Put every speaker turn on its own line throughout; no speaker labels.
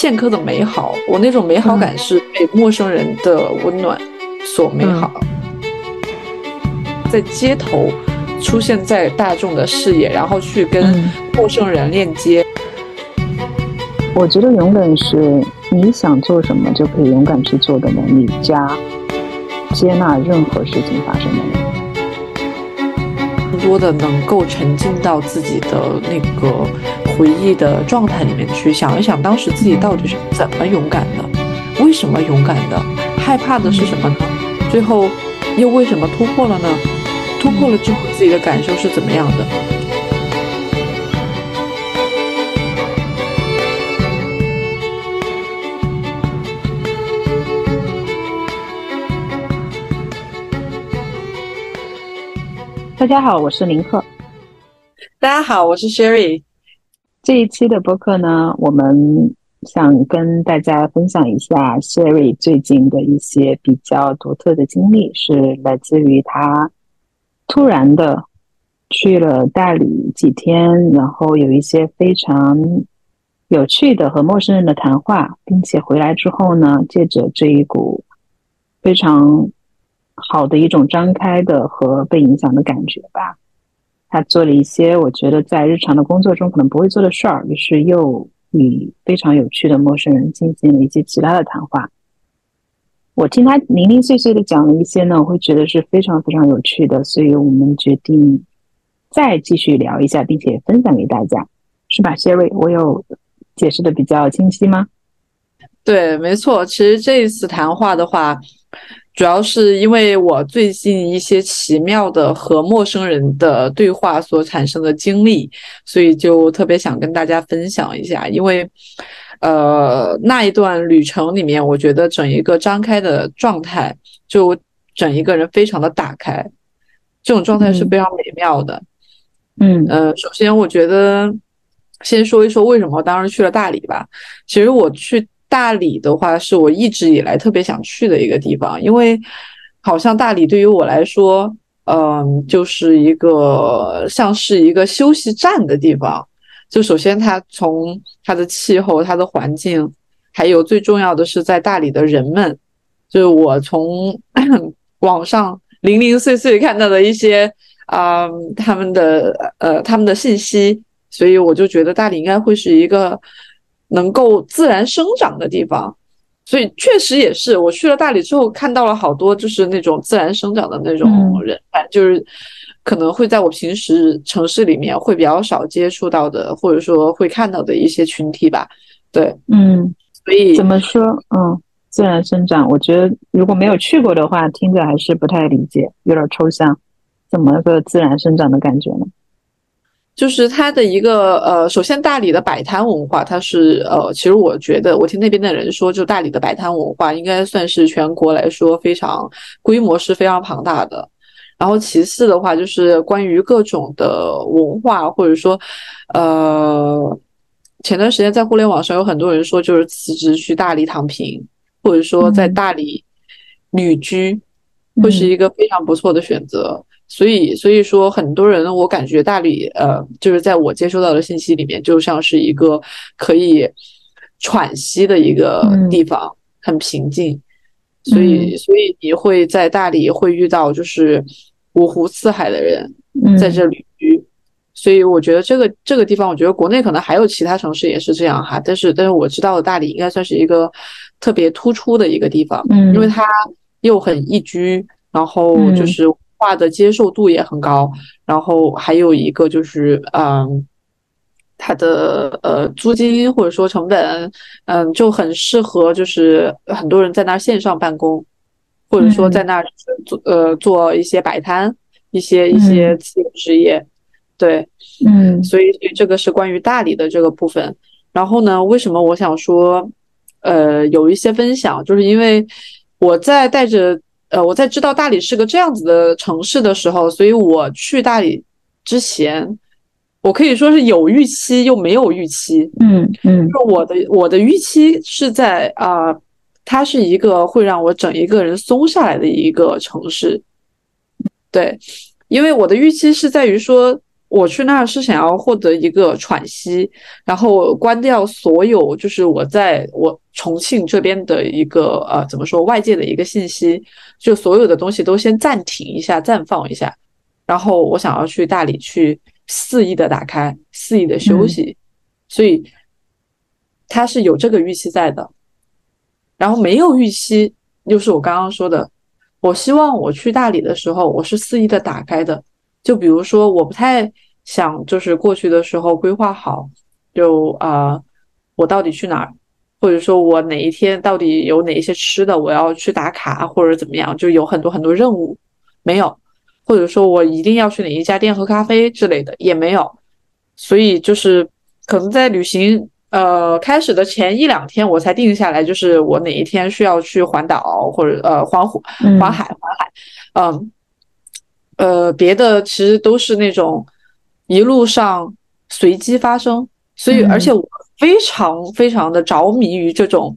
片刻的美好，我那种美好感是被陌生人的温暖所美好，在街头出现在大众的视野，然后去跟陌生人链接。
我觉得勇敢是你想做什么就可以勇敢去做的能力，加接纳任何事情发生的能力。
更多的能够沉浸到自己的那个回忆的状态里面去，想一想当时自己到底是怎么勇敢的，为什么勇敢的，害怕的是什么呢？最后又为什么突破了呢？突破了之后自己的感受是怎么样的？
大家好，我是林克。
大家好，我是 Sherry。
这一期的播客呢，我们想跟大家分享一下 Siri 最近的一些比较独特的经历，是来自于他突然的去了大理几天，然后有一些非常有趣的和陌生人的谈话，并且回来之后呢，借着这一股非常。好的一种张开的和被影响的感觉吧。他做了一些我觉得在日常的工作中可能不会做的事儿，于是又与非常有趣的陌生人进行了一些其他的谈话。我听他零零碎碎的讲了一些呢，我会觉得是非常非常有趣的，所以我们决定再继续聊一下，并且分享给大家，是吧，Sherry？我有解释的比较清晰吗？
对，没错。其实这一次谈话的话。主要是因为我最近一些奇妙的和陌生人的对话所产生的经历，所以就特别想跟大家分享一下。因为，呃，那一段旅程里面，我觉得整一个张开的状态，就整一个人非常的打开，这种状态是非常美妙的。
嗯
呃，首先我觉得先说一说为什么当时去了大理吧。其实我去。大理的话是我一直以来特别想去的一个地方，因为好像大理对于我来说，嗯，就是一个像是一个休息站的地方。就首先它从它的气候、它的环境，还有最重要的是在大理的人们，就是我从 网上零零碎碎看到的一些啊他们的呃他们的信息，所以我就觉得大理应该会是一个。能够自然生长的地方，所以确实也是。我去了大理之后，看到了好多就是那种自然生长的那种人，就是可能会在我平时城市里面会比较少接触到的，或者说会看到的一些群体吧。对，
嗯，
所以
怎么说？嗯，自然生长，我觉得如果没有去过的话，听着还是不太理解，有点抽象。怎么个自然生长的感觉呢？
就是它的一个呃，首先大理的摆摊文化，它是呃，其实我觉得我听那边的人说，就大理的摆摊文化应该算是全国来说非常规模是非常庞大的。然后其次的话，就是关于各种的文化，或者说呃，前段时间在互联网上有很多人说，就是辞职去大理躺平，或者说在大理旅居，会是一个非常不错的选择。所以，所以说，很多人我感觉大理，呃，就是在我接收到的信息里面，就像是一个可以喘息的一个地方，很平静。所以，所以你会在大理会遇到就是五湖四海的人在这旅居。所以，我觉得这个这个地方，我觉得国内可能还有其他城市也是这样哈。但是，但是我知道的大理应该算是一个特别突出的一个地方，因为它又很宜居，然后就是。化的接受度也很高，然后还有一个就是，嗯，它的呃租金或者说成本，嗯，就很适合，就是很多人在那儿线上办公，或者说在那儿做呃做一些摆摊，一些一些自由职业，对，
嗯，
所以这个是关于大理的这个部分。然后呢，为什么我想说，呃，有一些分享，就是因为我在带着。呃，我在知道大理是个这样子的城市的时候，所以我去大理之前，我可以说是有预期又没有预期。
嗯嗯，
就我的我的预期是在啊，它是一个会让我整一个人松下来的一个城市。对，因为我的预期是在于说，我去那儿是想要获得一个喘息，然后关掉所有就是我在我重庆这边的一个呃怎么说外界的一个信息，就所有的东西都先暂停一下，暂放一下，然后我想要去大理去肆意的打开，肆意的休息，所以他是有这个预期在的，然后没有预期，又是我刚刚说的，我希望我去大理的时候，我是肆意的打开的。就比如说，我不太想就是过去的时候规划好，就啊，我到底去哪儿，或者说我哪一天到底有哪一些吃的，我要去打卡或者怎么样，就有很多很多任务没有，或者说我一定要去哪一家店喝咖啡之类的也没有，所以就是可能在旅行呃开始的前一两天，我才定下来，就是我哪一天需要去环岛或者呃环湖环海环海，嗯。呃，别的其实都是那种一路上随机发生，所以而且我非常非常的着迷于这种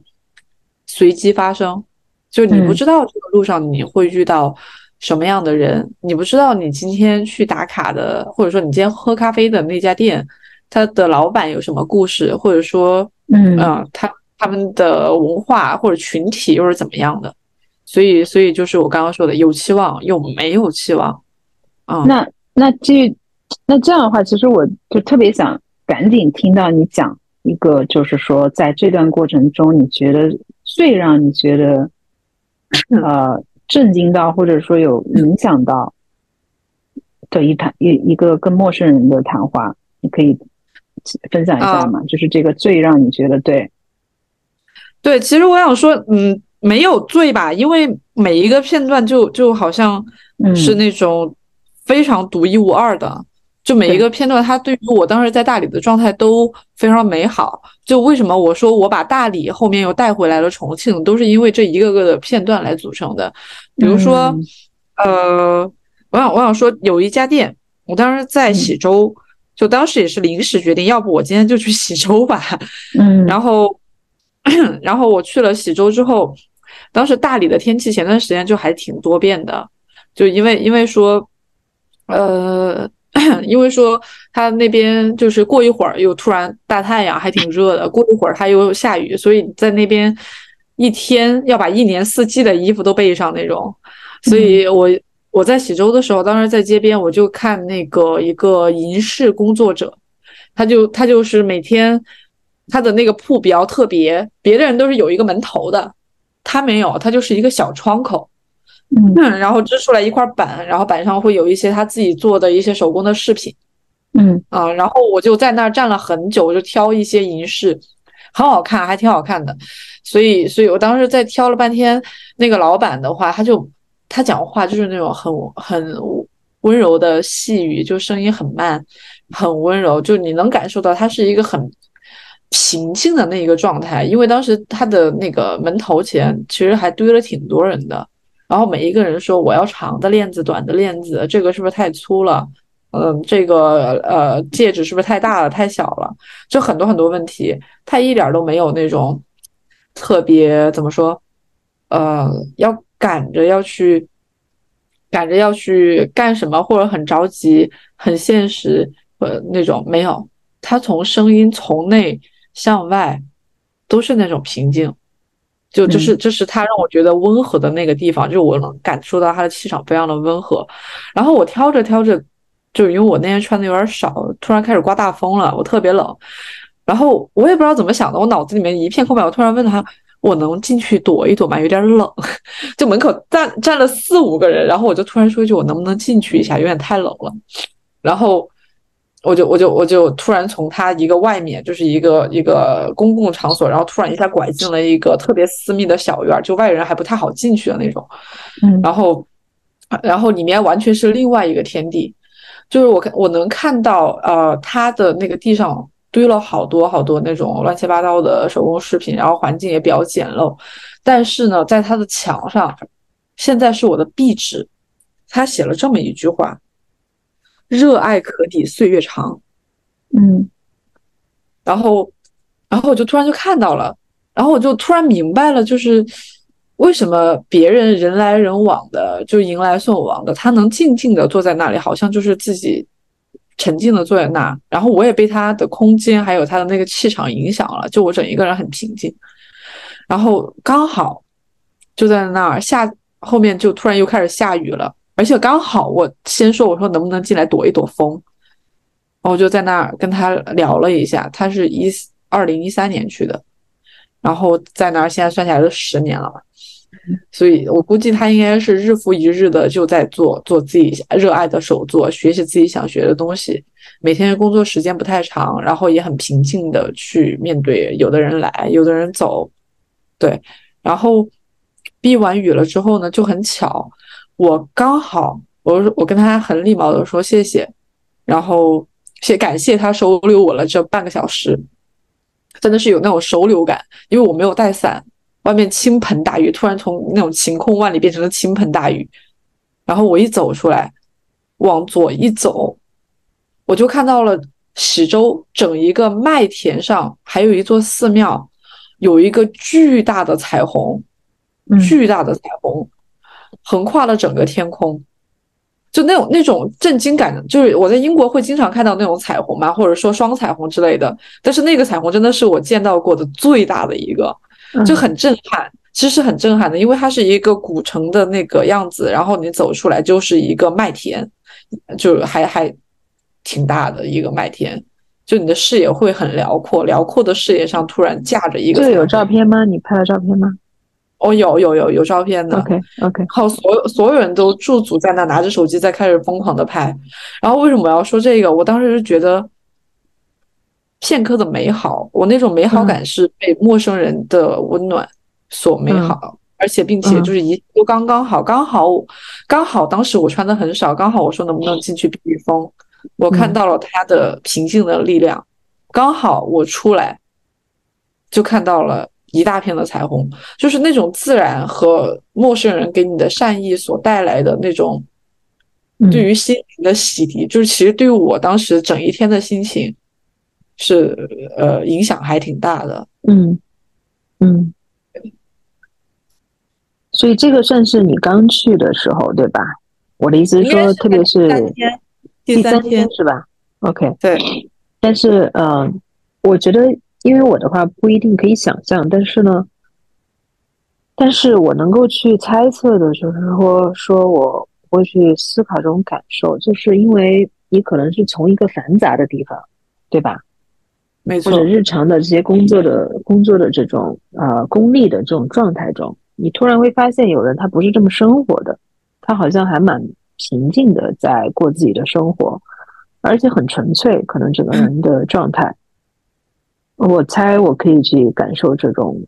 随机发生，就你不知道这个路上你会遇到什么样的人，你不知道你今天去打卡的，或者说你今天喝咖啡的那家店，他的老板有什么故事，或者说，嗯，他他们的文化或者群体又是怎么样的，所以所以就是我刚刚说的有期望又没有期望。
那那这那这样的话，其实我就特别想赶紧听到你讲一个，就是说在这段过程中，你觉得最让你觉得呃震惊到，或者说有影响到的一谈一一个跟陌生人的谈话，你可以分享一下吗？就是这个最让你觉得对
对，其实我想说，嗯，没有最吧，因为每一个片段就就好像是那种。非常独一无二的，就每一个片段，它对于我当时在大理的状态都非常美好。就为什么我说我把大理后面又带回来了重庆，都是因为这一个个的片段来组成的。比如说，呃，我想我想说，有一家店，我当时在喜洲，就当时也是临时决定，要不我今天就去喜洲吧。
嗯，
然后，然后我去了喜洲之后，当时大理的天气前段时间就还挺多变的，就因为因为说。呃，因为说他那边就是过一会儿又突然大太阳，还挺热的；过一会儿他又下雨，所以在那边一天要把一年四季的衣服都备上那种。所以我我在喜洲的时候，当时在街边，我就看那个一个银饰工作者，他就他就是每天他的那个铺比较特别，别的人都是有一个门头的，他没有，他就是一个小窗口。
嗯，
然后支出来一块板，然后板上会有一些他自己做的一些手工的饰品。
嗯
啊，然后我就在那儿站了很久，我就挑一些银饰，很好看，还挺好看的。所以，所以我当时在挑了半天。那个老板的话，他就他讲话就是那种很很温柔的细语，就声音很慢，很温柔，就你能感受到他是一个很平静的那一个状态。因为当时他的那个门头前其实还堆了挺多人的。然后每一个人说我要长的链子，短的链子，这个是不是太粗了？嗯，这个呃戒指是不是太大了，太小了？就很多很多问题，他一点都没有那种特别怎么说？呃，要赶着要去赶着要去干什么，或者很着急、很现实呃那种没有。他从声音从内向外都是那种平静。就就是这是他让我觉得温和的那个地方，就是我能感受到他的气场非常的温和。然后我挑着挑着，就因为我那天穿的有点少，突然开始刮大风了，我特别冷。然后我也不知道怎么想的，我脑子里面一片空白。我突然问他：“我能进去躲一躲吗？有点冷。”就门口站站了四五个人，然后我就突然说一句：“我能不能进去一下？有点太冷了。”然后。我就我就我就突然从他一个外面，就是一个一个公共场所，然后突然一下拐进了一个特别私密的小院，就外人还不太好进去的那种。
嗯，
然后然后里面完全是另外一个天地，就是我看我能看到，呃，他的那个地上堆了好多好多那种乱七八糟的手工饰品，然后环境也比较简陋。但是呢，在他的墙上，现在是我的壁纸，他写了这么一句话。热爱可抵岁月长，
嗯，
然后，然后我就突然就看到了，然后我就突然明白了，就是为什么别人人来人往的，就迎来送往的，他能静静的坐在那里，好像就是自己沉静的坐在那，然后我也被他的空间还有他的那个气场影响了，就我整一个人很平静。然后刚好就在那儿下，后面就突然又开始下雨了，而且刚好我先说我说能不能进来躲一躲风，我就在那儿跟他聊了一下，他是一二零一三年去的，然后在那儿现在算下来都十年了吧。所以我估计他应该是日复一日的就在做做自己热爱的手作，学习自己想学的东西。每天工作时间不太长，然后也很平静的去面对有的人来，有的人走。对，然后避完雨了之后呢，就很巧，我刚好我我跟他很礼貌的说谢谢，然后谢感谢他收留我了这半个小时，真的是有那种收留感，因为我没有带伞。外面倾盆大雨，突然从那种晴空万里变成了倾盆大雨。然后我一走出来，往左一走，我就看到了喜洲整一个麦田上，还有一座寺庙，有一个巨大的彩虹，巨大的彩虹横跨了整个天空。就那种那种震惊感，就是我在英国会经常看到那种彩虹嘛，或者说双彩虹之类的。但是那个彩虹真的是我见到过的最大的一个。就很震撼，其实是很震撼的，因为它是一个古城的那个样子，然后你走出来就是一个麦田，就还还挺大的一个麦田，就你的视野会很辽阔，辽阔的视野上突然架着一个。
这个有照片吗？你拍了照片吗？
哦，有有有有照片的。
OK OK。
好，所有所有人都驻足在那，拿着手机在开始疯狂的拍。然后为什么我要说这个？我当时是觉得。片刻的美好，我那种美好感是被陌生人的温暖所美好，而且并且就是一都刚刚好，刚好刚好当时我穿的很少，刚好我说能不能进去避避风，我看到了他的平静的力量，刚好我出来就看到了一大片的彩虹，就是那种自然和陌生人给你的善意所带来的那种对于心灵的洗涤，就是其实对于我当时整一天的心情。是呃，影响还挺大的。
嗯嗯，所以这个算是你刚去的时候，对吧？我的意思是说，特别是
第三
天是吧？OK，
对。
但是呃，我觉得，因为我的话不一定可以想象，但是呢，但是我能够去猜测的，就是说，说我会去思考这种感受，就是因为你可能是从一个繁杂的地方，对吧？或者日常的这些工作的工作的这种呃功利的这种状态中，你突然会发现有人他不是这么生活的，他好像还蛮平静的在过自己的生活，而且很纯粹，可能整个人的状态。我猜我可以去感受这种，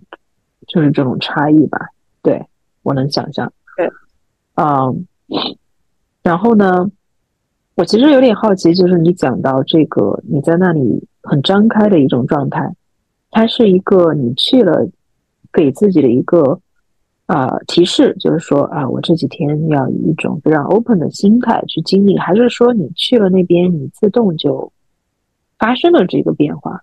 就是这种差异吧。对我能想象。
对，
嗯，然后呢，我其实有点好奇，就是你讲到这个，你在那里。很张开的一种状态，它是一个你去了给自己的一个啊提示，就是说啊，我这几天要以一种非常 open 的心态去经历，还是说你去了那边，你自动就发生了这个变化？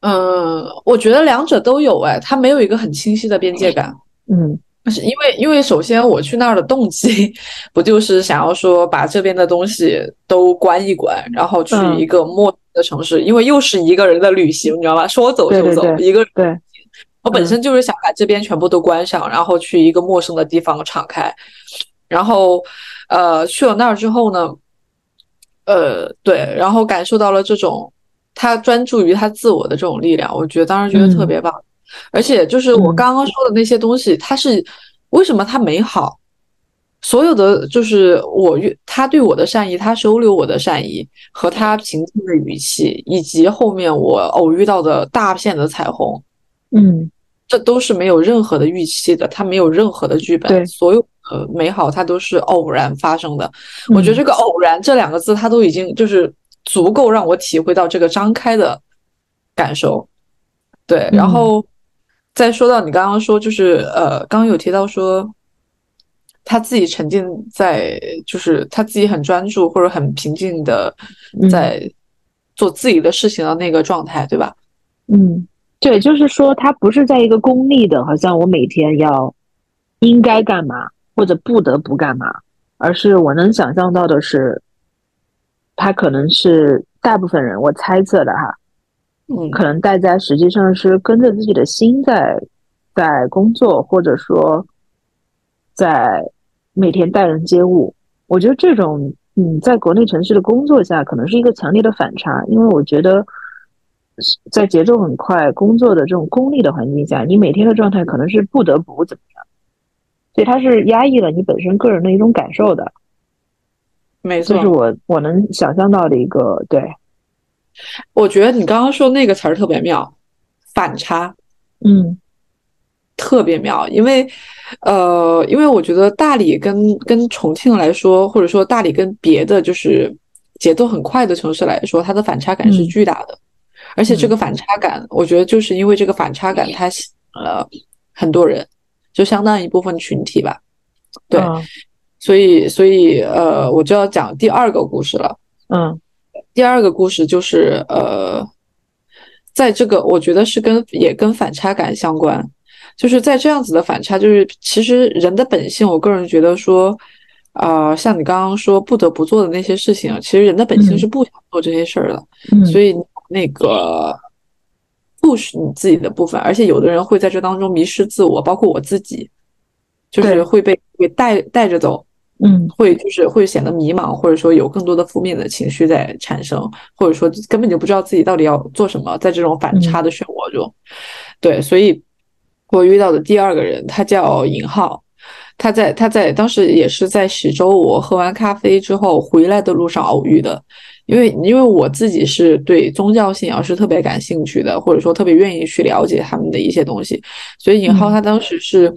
嗯，我觉得两者都有哎，它没有一个很清晰的边界感。
嗯。
是因为，因为首先我去那儿的动机，不就是想要说把这边的东西都关一关，然后去一个陌生的城市，因为又是一个人的旅行，你知道吧？说走就走，一个
对。
我本身就是想把这边全部都关上，然后去一个陌生的地方敞开。然后，呃，去了那儿之后呢，呃，对，然后感受到了这种他专注于他自我的这种力量，我觉得当时觉得特别棒。而且就是我刚刚说的那些东西，它是为什么它美好？所有的就是我遇他对我的善意，他收留我的善意，和他平静的语气，以及后面我偶遇到的大片的彩虹，
嗯，
这都是没有任何的预期的，他没有任何的剧本，所有的美好它都是偶然发生的。我觉得这个“偶然”这两个字，它都已经就是足够让我体会到这个张开的感受。对，然后。再说到你刚刚说，就是呃，刚刚有提到说，他自己沉浸在，就是他自己很专注或者很平静的在做自己的事情的那个状态，对吧？
嗯，对，就是说他不是在一个功利的，好像我每天要应该干嘛或者不得不干嘛，而是我能想象到的是，他可能是大部分人我猜测的哈，
嗯，
可能大家实际上是跟着自己的心在在工作，或者说在每天待人接物。我觉得这种嗯，在国内城市的工作下，可能是一个强烈的反差，因为我觉得在节奏很快工作的这种功利的环境下，你每天的状态可能是不得不怎么样，所以它是压抑了你本身个人的一种感受的。
没错，
这是我我能想象到的一个对。
我觉得你刚刚说那个词儿特别妙，反差，
嗯，
特别妙，因为，呃，因为我觉得大理跟跟重庆来说，或者说大理跟别的就是节奏很快的城市来说，它的反差感是巨大的，而且这个反差感，我觉得就是因为这个反差感，它吸引了很多人，就相当一部分群体吧，对，所以，所以，呃，我就要讲第二个故事了，
嗯。
第二个故事就是呃，在这个我觉得是跟也跟反差感相关，就是在这样子的反差，就是其实人的本性，我个人觉得说，啊，像你刚刚说不得不做的那些事情，其实人的本性是不想做这些事儿的，所以那个不是你自己的部分，而且有的人会在这当中迷失自我，包括我自己，就是会被给带带着走。
嗯，
会就是会显得迷茫，或者说有更多的负面的情绪在产生，或者说根本就不知道自己到底要做什么，在这种反差的漩涡中，对，所以我遇到的第二个人，他叫尹浩，他在他在当时也是在徐州，我喝完咖啡之后回来的路上偶遇的，因为因为我自己是对宗教信仰是特别感兴趣的，或者说特别愿意去了解他们的一些东西，所以尹浩他当时是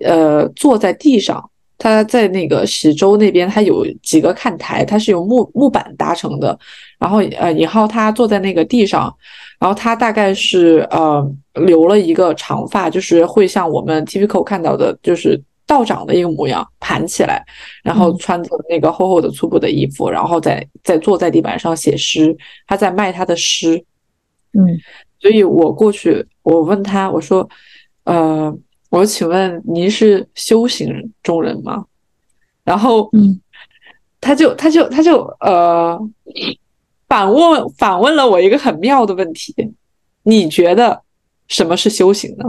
呃坐在地上。他在那个喜洲那边，他有几个看台，他是用木木板搭成的。然后，呃，尹浩他坐在那个地上，然后他大概是呃留了一个长发，就是会像我们 TV 口看到的，就是道长的一个模样，盘起来，然后穿着那个厚厚的粗布的衣服，然后再再坐在地板上写诗，他在卖他的诗。
嗯，
所以我过去，我问他，我说，呃。我说，请问您是修行中人吗？然后，
嗯，
他就他就他就呃，反问反问了我一个很妙的问题：你觉得什么是修行呢？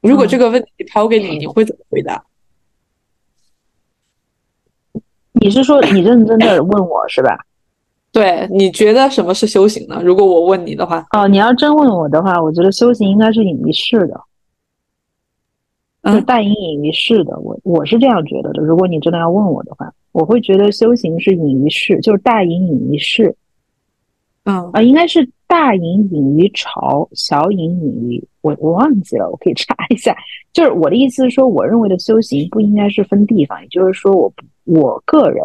如果这个问题抛给你，你会怎么回答？
你是说你认真的问我是吧？
对，你觉得什么是修行呢？如果我问你的话，
哦，你要真问我的话，我觉得修行应该是隐于世的。就大隐隐于市的，我我是这样觉得的。如果你真的要问我的话，我会觉得修行是隐于市，就是大隐隐于市。
嗯
啊，应该是大隐隐于朝，小隐隐于我我忘记了，我可以查一下。就是我的意思是说，我认为的修行不应该是分地方，也就是说，我我个人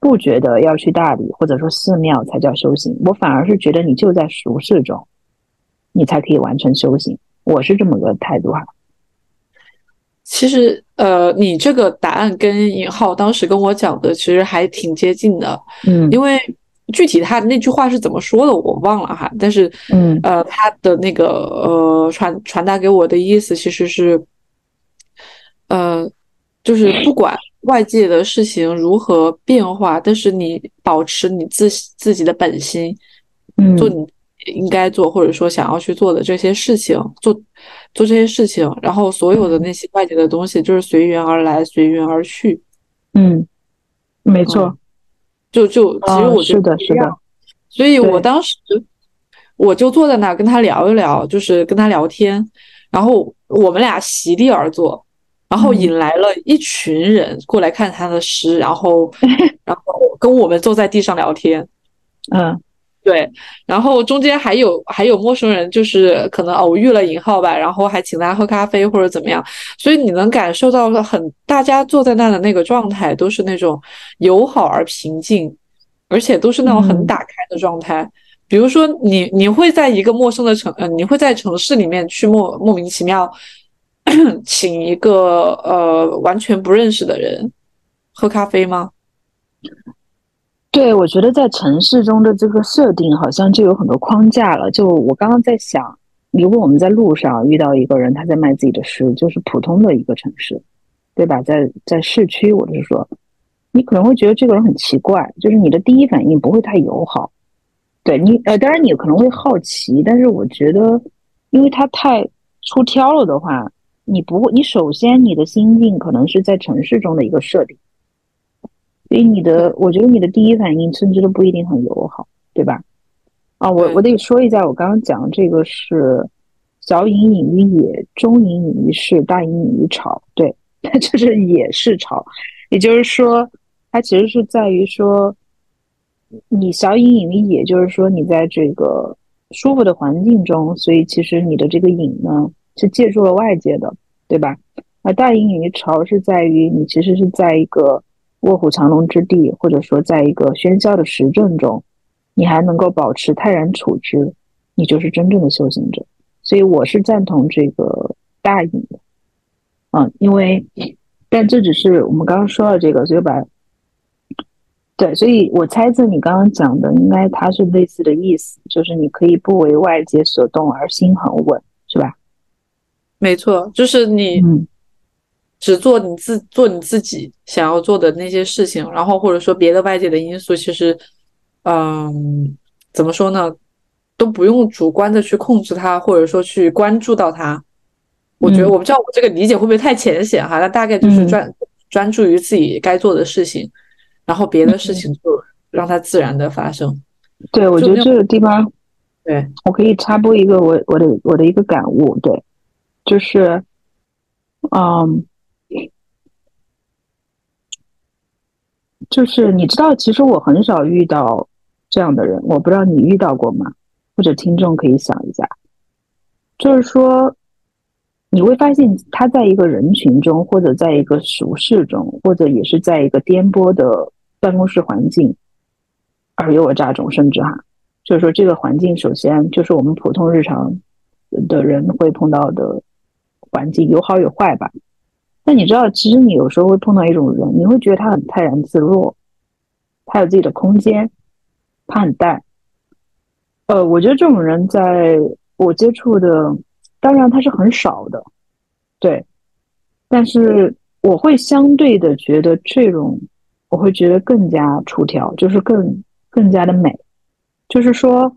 不觉得要去大理或者说寺庙才叫修行，我反而是觉得你就在俗世中，你才可以完成修行。我是这么个态度哈。
其实，呃，你这个答案跟尹浩当时跟我讲的其实还挺接近的，
嗯，
因为具体他那句话是怎么说的我忘了哈，但是，
嗯，
呃，他的那个呃传传达给我的意思其实是，呃，就是不管外界的事情如何变化，但是你保持你自自己的本心，
嗯，
做你。应该做或者说想要去做的这些事情，做做这些事情，然后所有的那些外界的东西就是随缘而来，随缘而去。
嗯，没错。
就就其实我觉
得是的，是的。
所以我当时我就坐在那儿跟他聊一聊，就是跟他聊天，然后我们俩席地而坐，然后引来了一群人过来看他的诗，然后 然后跟我们坐在地上聊天。
嗯。
对，然后中间还有还有陌生人，就是可能偶遇了尹浩吧，然后还请他喝咖啡或者怎么样，所以你能感受到很大家坐在那的那个状态都是那种友好而平静，而且都是那种很打开的状态。比如说你你会在一个陌生的城，呃，你会在城市里面去莫莫名其妙 请一个呃完全不认识的人喝咖啡吗？
对，我觉得在城市中的这个设定好像就有很多框架了。就我刚刚在想，如果我们在路上遇到一个人，他在卖自己的诗，就是普通的一个城市，对吧？在在市区，我是说，你可能会觉得这个人很奇怪，就是你的第一反应不会太友好。对你，呃，当然你可能会好奇，但是我觉得，因为他太出挑了的话，你不会，你首先你的心境可能是在城市中的一个设定，所以你的，我觉得你的第一反应甚至都不一定很友好，对吧？啊，我我得说一下，我刚刚讲这个是小隐隐于野，中隐隐于市，大隐隐于朝，对，就是野是朝，也就是说，它其实是在于说。你小隐隐于野，就是说你在这个舒服的环境中，所以其实你的这个隐呢是借助了外界的，对吧？而大隐隐于朝是在于你其实是在一个卧虎藏龙之地，或者说在一个喧嚣的时政中，你还能够保持泰然处之，你就是真正的修行者。所以我是赞同这个大隐的，嗯，因为但这只是我们刚刚说到这个，所以把。对，所以我猜测你刚刚讲的，应该它是类似的意思，就是你可以不为外界所动而心很稳，是吧？
没错，就是你只做你自做你自己想要做的那些事情，然后或者说别的外界的因素，其实，嗯，怎么说呢，都不用主观的去控制它，或者说去关注到它。我觉得我不知道我这个理解会不会太浅显哈，那大概就是专专注于自己该做的事情。然后别的事情就让它自然的发生。
对，我觉得这个地方，
对
我可以插播一个我我的我的一个感悟，对，就是，嗯，就是你知道，其实我很少遇到这样的人，我不知道你遇到过吗？或者听众可以想一下，就是说，你会发现他在一个人群中，或者在一个俗世中，或者也是在一个颠簸的。办公室环境尔虞我诈中，甚至哈，就是说这个环境首先就是我们普通日常的人会碰到的环境，有好有坏吧。那你知道，其实你有时候会碰到一种人，你会觉得他很泰然自若，他有自己的空间，他很淡。呃，我觉得这种人在我接触的，当然他是很少的，对，但是我会相对的觉得这种。我会觉得更加出挑，就是更更加的美，就是说，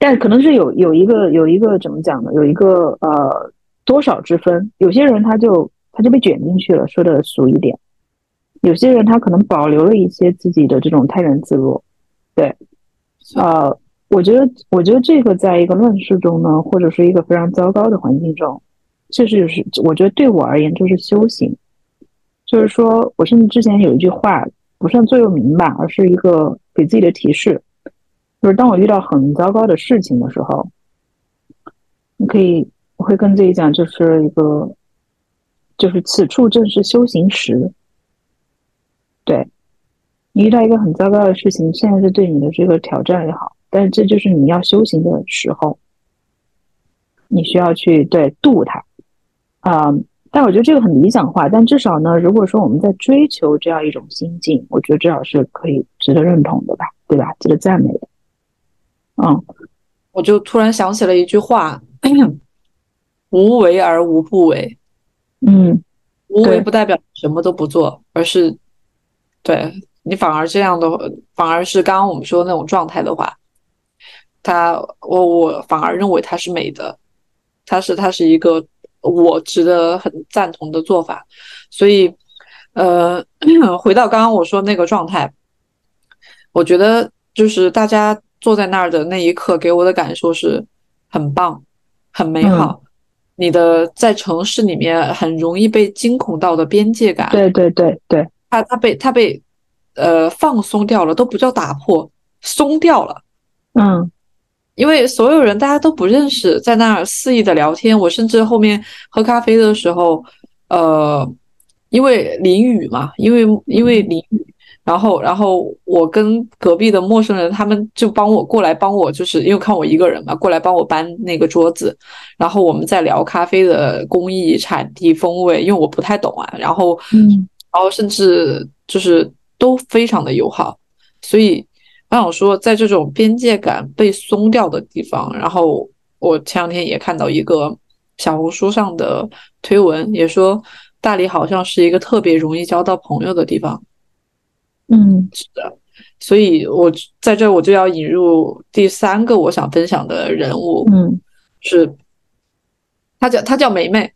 但可能是有有一个有一个怎么讲呢？有一个呃多少之分。有些人他就他就被卷进去了，说的俗一点；有些人他可能保留了一些自己的这种泰然自若。对，呃，我觉得我觉得这个在一个乱世中呢，或者是一个非常糟糕的环境中，确实就是我觉得对我而言就是修行。就是说，我甚至之前有一句话，不算座右铭吧，而是一个给自己的提示，就是当我遇到很糟糕的事情的时候，你可以，我会跟自己讲，就是一个，就是此处正是修行时。对，你遇到一个很糟糕的事情，现在是对你的这个挑战也好，但是这就是你要修行的时候，你需要去对度它，啊。但我觉得这个很理想化，但至少呢，如果说我们在追求这样一种心境，我觉得至少是可以值得认同的吧，对吧？值得赞美的。嗯，
我就突然想起了一句话：“ 无为而无不为。”
嗯，
无为不代表什么都不做，而是对你反而这样的，反而是刚刚我们说的那种状态的话，他我我反而认为它是美的，它是它是一个。我值得很赞同的做法，所以，呃，回到刚刚我说那个状态，我觉得就是大家坐在那儿的那一刻，给我的感受是很棒、很美好。你的在城市里面很容易被惊恐到的边界感，
对对对对，
他他被他被呃放松掉了，都不叫打破，松掉了，
嗯。
因为所有人大家都不认识，在那儿肆意的聊天。我甚至后面喝咖啡的时候，呃，因为淋雨嘛，因为因为淋雨，然后然后我跟隔壁的陌生人，他们就帮我过来帮我，就是因为看我一个人嘛，过来帮我搬那个桌子。然后我们在聊咖啡的工艺、产地、风味，因为我不太懂啊。然后，
嗯，
然后甚至就是都非常的友好，所以。我想说，在这种边界感被松掉的地方，然后我前两天也看到一个小红书上的推文，也说大理好像是一个特别容易交到朋友的地方。
嗯，
是的。所以我在这我就要引入第三个我想分享的人物，
嗯，
是，她叫她叫梅梅，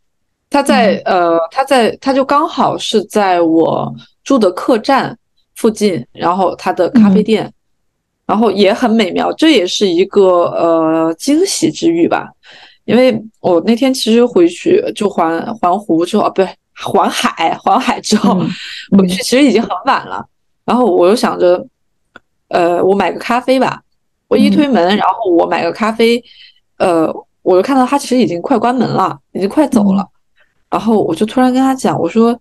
她在呃她在她就刚好是在我住的客栈附近，然后她的咖啡店，然后也很美妙，这也是一个呃惊喜之遇吧，因为我那天其实回去就环环湖之后啊，不对，环海环海之后回去其实已经很晚了，然后我又想着。呃，我买个咖啡吧。我一推门，然后我买个咖啡，呃，我就看到他其实已经快关门了，已经快走了。然后我就突然跟他讲，我说，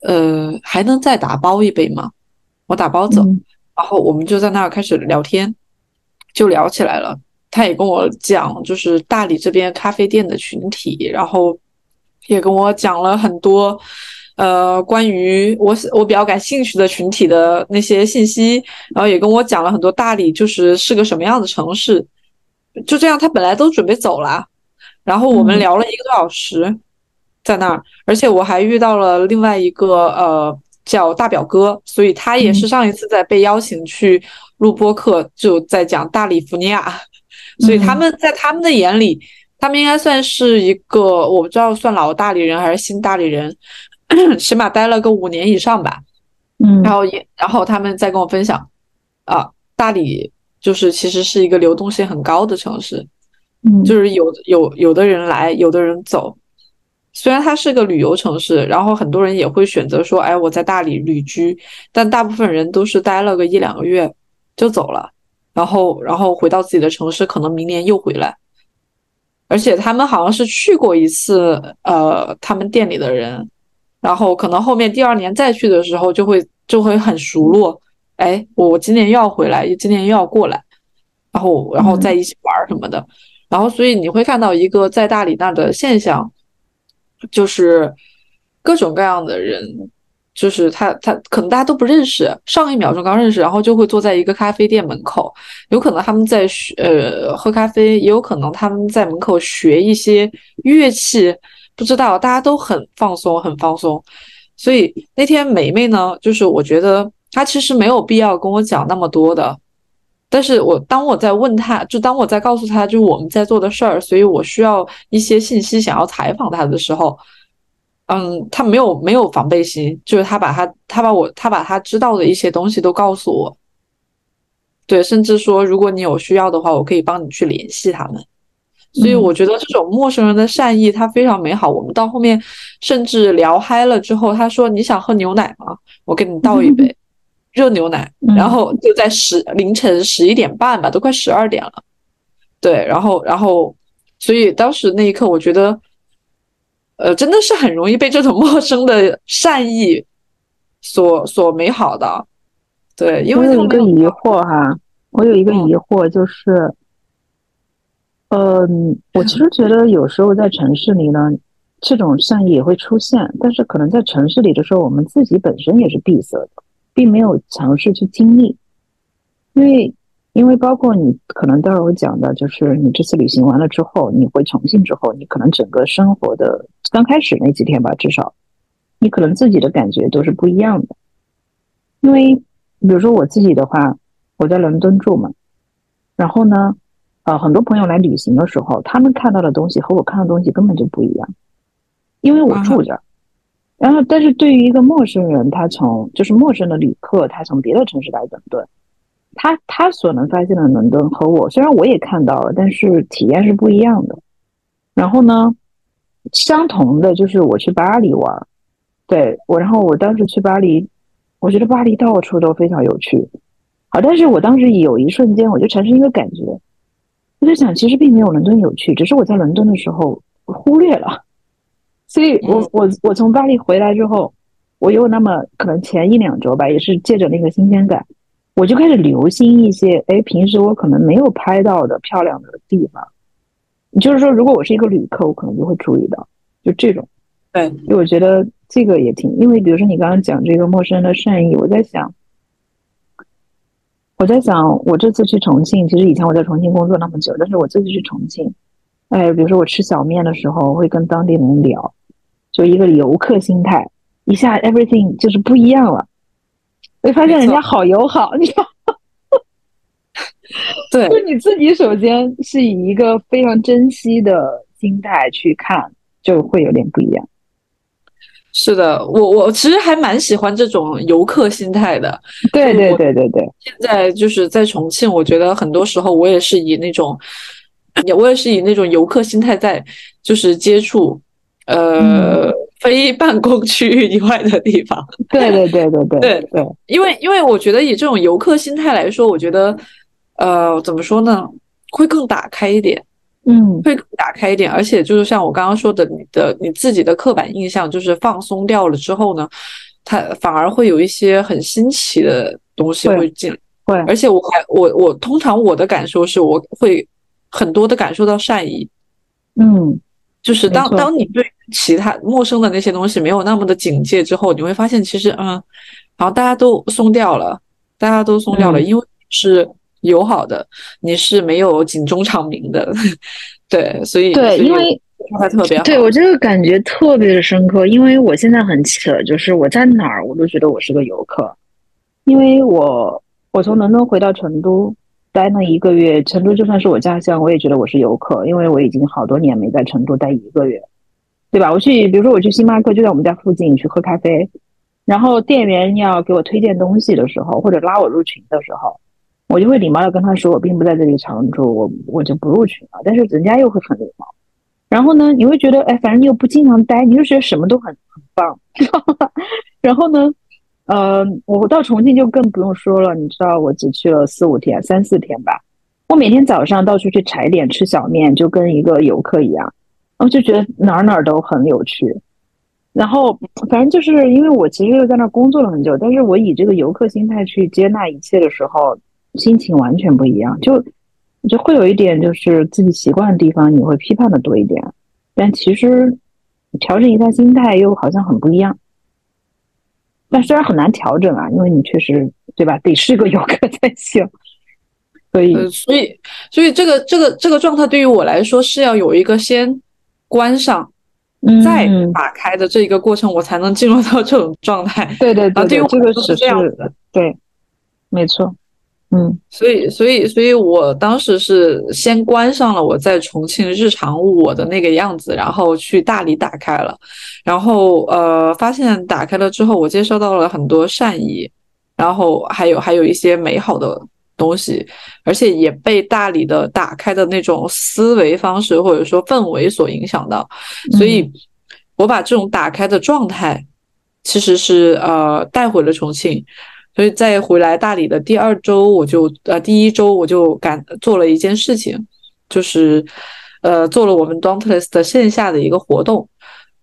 呃，还能再打包一杯吗？我打包走。然后我们就在那儿开始聊天，就聊起来了。他也跟我讲，就是大理这边咖啡店的群体，然后也跟我讲了很多。呃，关于我我比较感兴趣的群体的那些信息，然后也跟我讲了很多大理就是是个什么样的城市。就这样，他本来都准备走了，然后我们聊了一个多小时，在那儿，而且我还遇到了另外一个呃叫大表哥，所以他也是上一次在被邀请去录播客，就在讲大理福尼亚，所以他们在他们的眼里，他们应该算是一个我不知道算老大理人还是新大理人。起码待了个五年以上吧，
嗯，
然后也，然后他们再跟我分享，啊，大理就是其实是一个流动性很高的城市，
嗯，
就是有有有的人来，有的人走。虽然它是个旅游城市，然后很多人也会选择说，哎，我在大理旅居，但大部分人都是待了个一两个月就走了，然后然后回到自己的城市，可能明年又回来。而且他们好像是去过一次，呃，他们店里的人。然后可能后面第二年再去的时候就会就会很熟络，哎，我今年又要回来，今年又要过来，然后然后在一起玩什么的，然后所以你会看到一个在大理那的现象，就是各种各样的人，就是他他可能大家都不认识，上一秒钟刚认识，然后就会坐在一个咖啡店门口，有可能他们在学呃喝咖啡，也有可能他们在门口学一些乐器。不知道，大家都很放松，很放松。所以那天梅梅呢，就是我觉得她其实没有必要跟我讲那么多的。但是我当我在问她，就当我在告诉她，就是我们在做的事儿，所以我需要一些信息，想要采访她的时候，嗯，她没有没有防备心，就是她把她她把我她把她知道的一些东西都告诉我。对，甚至说如果你有需要的话，我可以帮你去联系他们。所以我觉得这种陌生人的善意，它非常美好。我们到后面甚至聊嗨了之后，他说：“你想喝牛奶吗？我给你倒一杯热牛奶。”然后就在十凌晨十一点半吧，都快十二点了。对，然后然后，所以当时那一刻，我觉得，呃，真的是很容易被这种 陌生的善意所所美好的。对，因为
有一个疑惑哈，我有一个疑惑就是。嗯，嗯我其实觉得有时候在城市里呢，这种善意也会出现，但是可能在城市里的时候，我们自己本身也是闭塞的，并没有尝试去经历。因为，因为包括你可能待会儿会讲的，就是你这次旅行完了之后，你回重庆之后，你可能整个生活的刚开始那几天吧，至少你可能自己的感觉都是不一样的。因为，比如说我自己的话，我在伦敦住嘛，然后呢。呃，很多朋友来旅行的时候，他们看到的东西和我看到的东西根本就不一样，因为我住这儿。然后，但是对于一个陌生人，他从就是陌生的旅客，他从别的城市来伦敦，他他所能发现的伦敦和我，虽然我也看到了，但是体验是不一样的。然后呢，相同的就是我去巴黎玩，对我，然后我当时去巴黎，我觉得巴黎到处都非常有趣。好，但是我当时有一瞬间，我就产生一个感觉。我在想，其实并没有伦敦有趣，只是我在伦敦的时候忽略了。所以我我我从巴黎回来之后，我有那么可能前一两周吧，也是借着那个新鲜感，我就开始留心一些，哎，平时我可能没有拍到的漂亮的地方。就是说，如果我是一个旅客，我可能就会注意到，就这种。
对，
因为我觉得这个也挺，因为比如说你刚刚讲这个陌生人的善意，我在想。我在想，我这次去重庆，其实以前我在重庆工作那么久，但是我这次去重庆，哎，比如说我吃小面的时候，会跟当地人聊，就一个游客心态，一下 everything 就是不一样了。会发现人家好友好，你知道。
对，
就你自己首先是以一个非常珍惜的心态去看，就会有点不一样。
是的，我我其实还蛮喜欢这种游客心态的。
对对对对对。
现在就是在重庆，我觉得很多时候我也是以那种，我也是以那种游客心态在就是接触，呃，非办公区域以外的地方。
对对对对对
对对，因为因为我觉得以这种游客心态来说，我觉得。呃，怎么说呢？会更打开一点，
嗯，
会打开一点，而且就是像我刚刚说的，你的你自己的刻板印象就是放松掉了之后呢，它反而会有一些很新奇的东西会进，
会，
而且我还我我通常我的感受是我会很多的感受到善意，
嗯，
就是当当。你对其他陌生的那些东西没有那么的警戒之后，你会发现其实嗯，好像大家都松掉了，大家都松掉了，因为是。友好的，你是没有警钟长鸣的，对，所以
对，因为
他特别好，
对我这个感觉特别的深刻，因为我现在很扯，就是我在哪儿我都觉得我是个游客，因为我我从伦敦回到成都待那一个月，成都就算是我家乡，我也觉得我是游客，因为我已经好多年没在成都待一个月，对吧？我去，比如说我去星巴克，就在我们家附近去喝咖啡，然后店员要给我推荐东西的时候，或者拉我入群的时候。我就会礼貌的跟他说，我并不在这里常住，我我就不入群了。但是人家又会很礼貌，然后呢，你会觉得，哎，反正你又不经常待，你就觉得什么都很很棒，知道吗？然后呢，呃，我到重庆就更不用说了，你知道，我只去了四五天，三四天吧。我每天早上到处去踩点吃小面，就跟一个游客一样，我就觉得哪儿哪儿都很有趣。然后，反正就是因为我其实又在那儿工作了很久，但是我以这个游客心态去接纳一切的时候。心情完全不一样，就就会有一点，就是自己习惯的地方，你会批判的多一点。但其实调整一下心态，又好像很不一样。但虽然很难调整啊，因为你确实对吧，得是个游客才行。所以，
所以，所以这个这个这个状态对于我来说，是要有一个先关上，再打开的这一个过程，我才能进入到这种状态。
对对对，
对于
这个
是这样的。
对，没错。嗯，
所以，所以，所以我当时是先关上了我在重庆日常我的那个样子，然后去大理打开了，然后呃，发现打开了之后，我接收到了很多善意，然后还有还有一些美好的东西，而且也被大理的打开的那种思维方式或者说氛围所影响到，所以我把这种打开的状态其实是呃带回了重庆。所以在回来大理的第二周，我就呃第一周我就赶做了一件事情，就是呃做了我们 Dauntless 的线下的一个活动，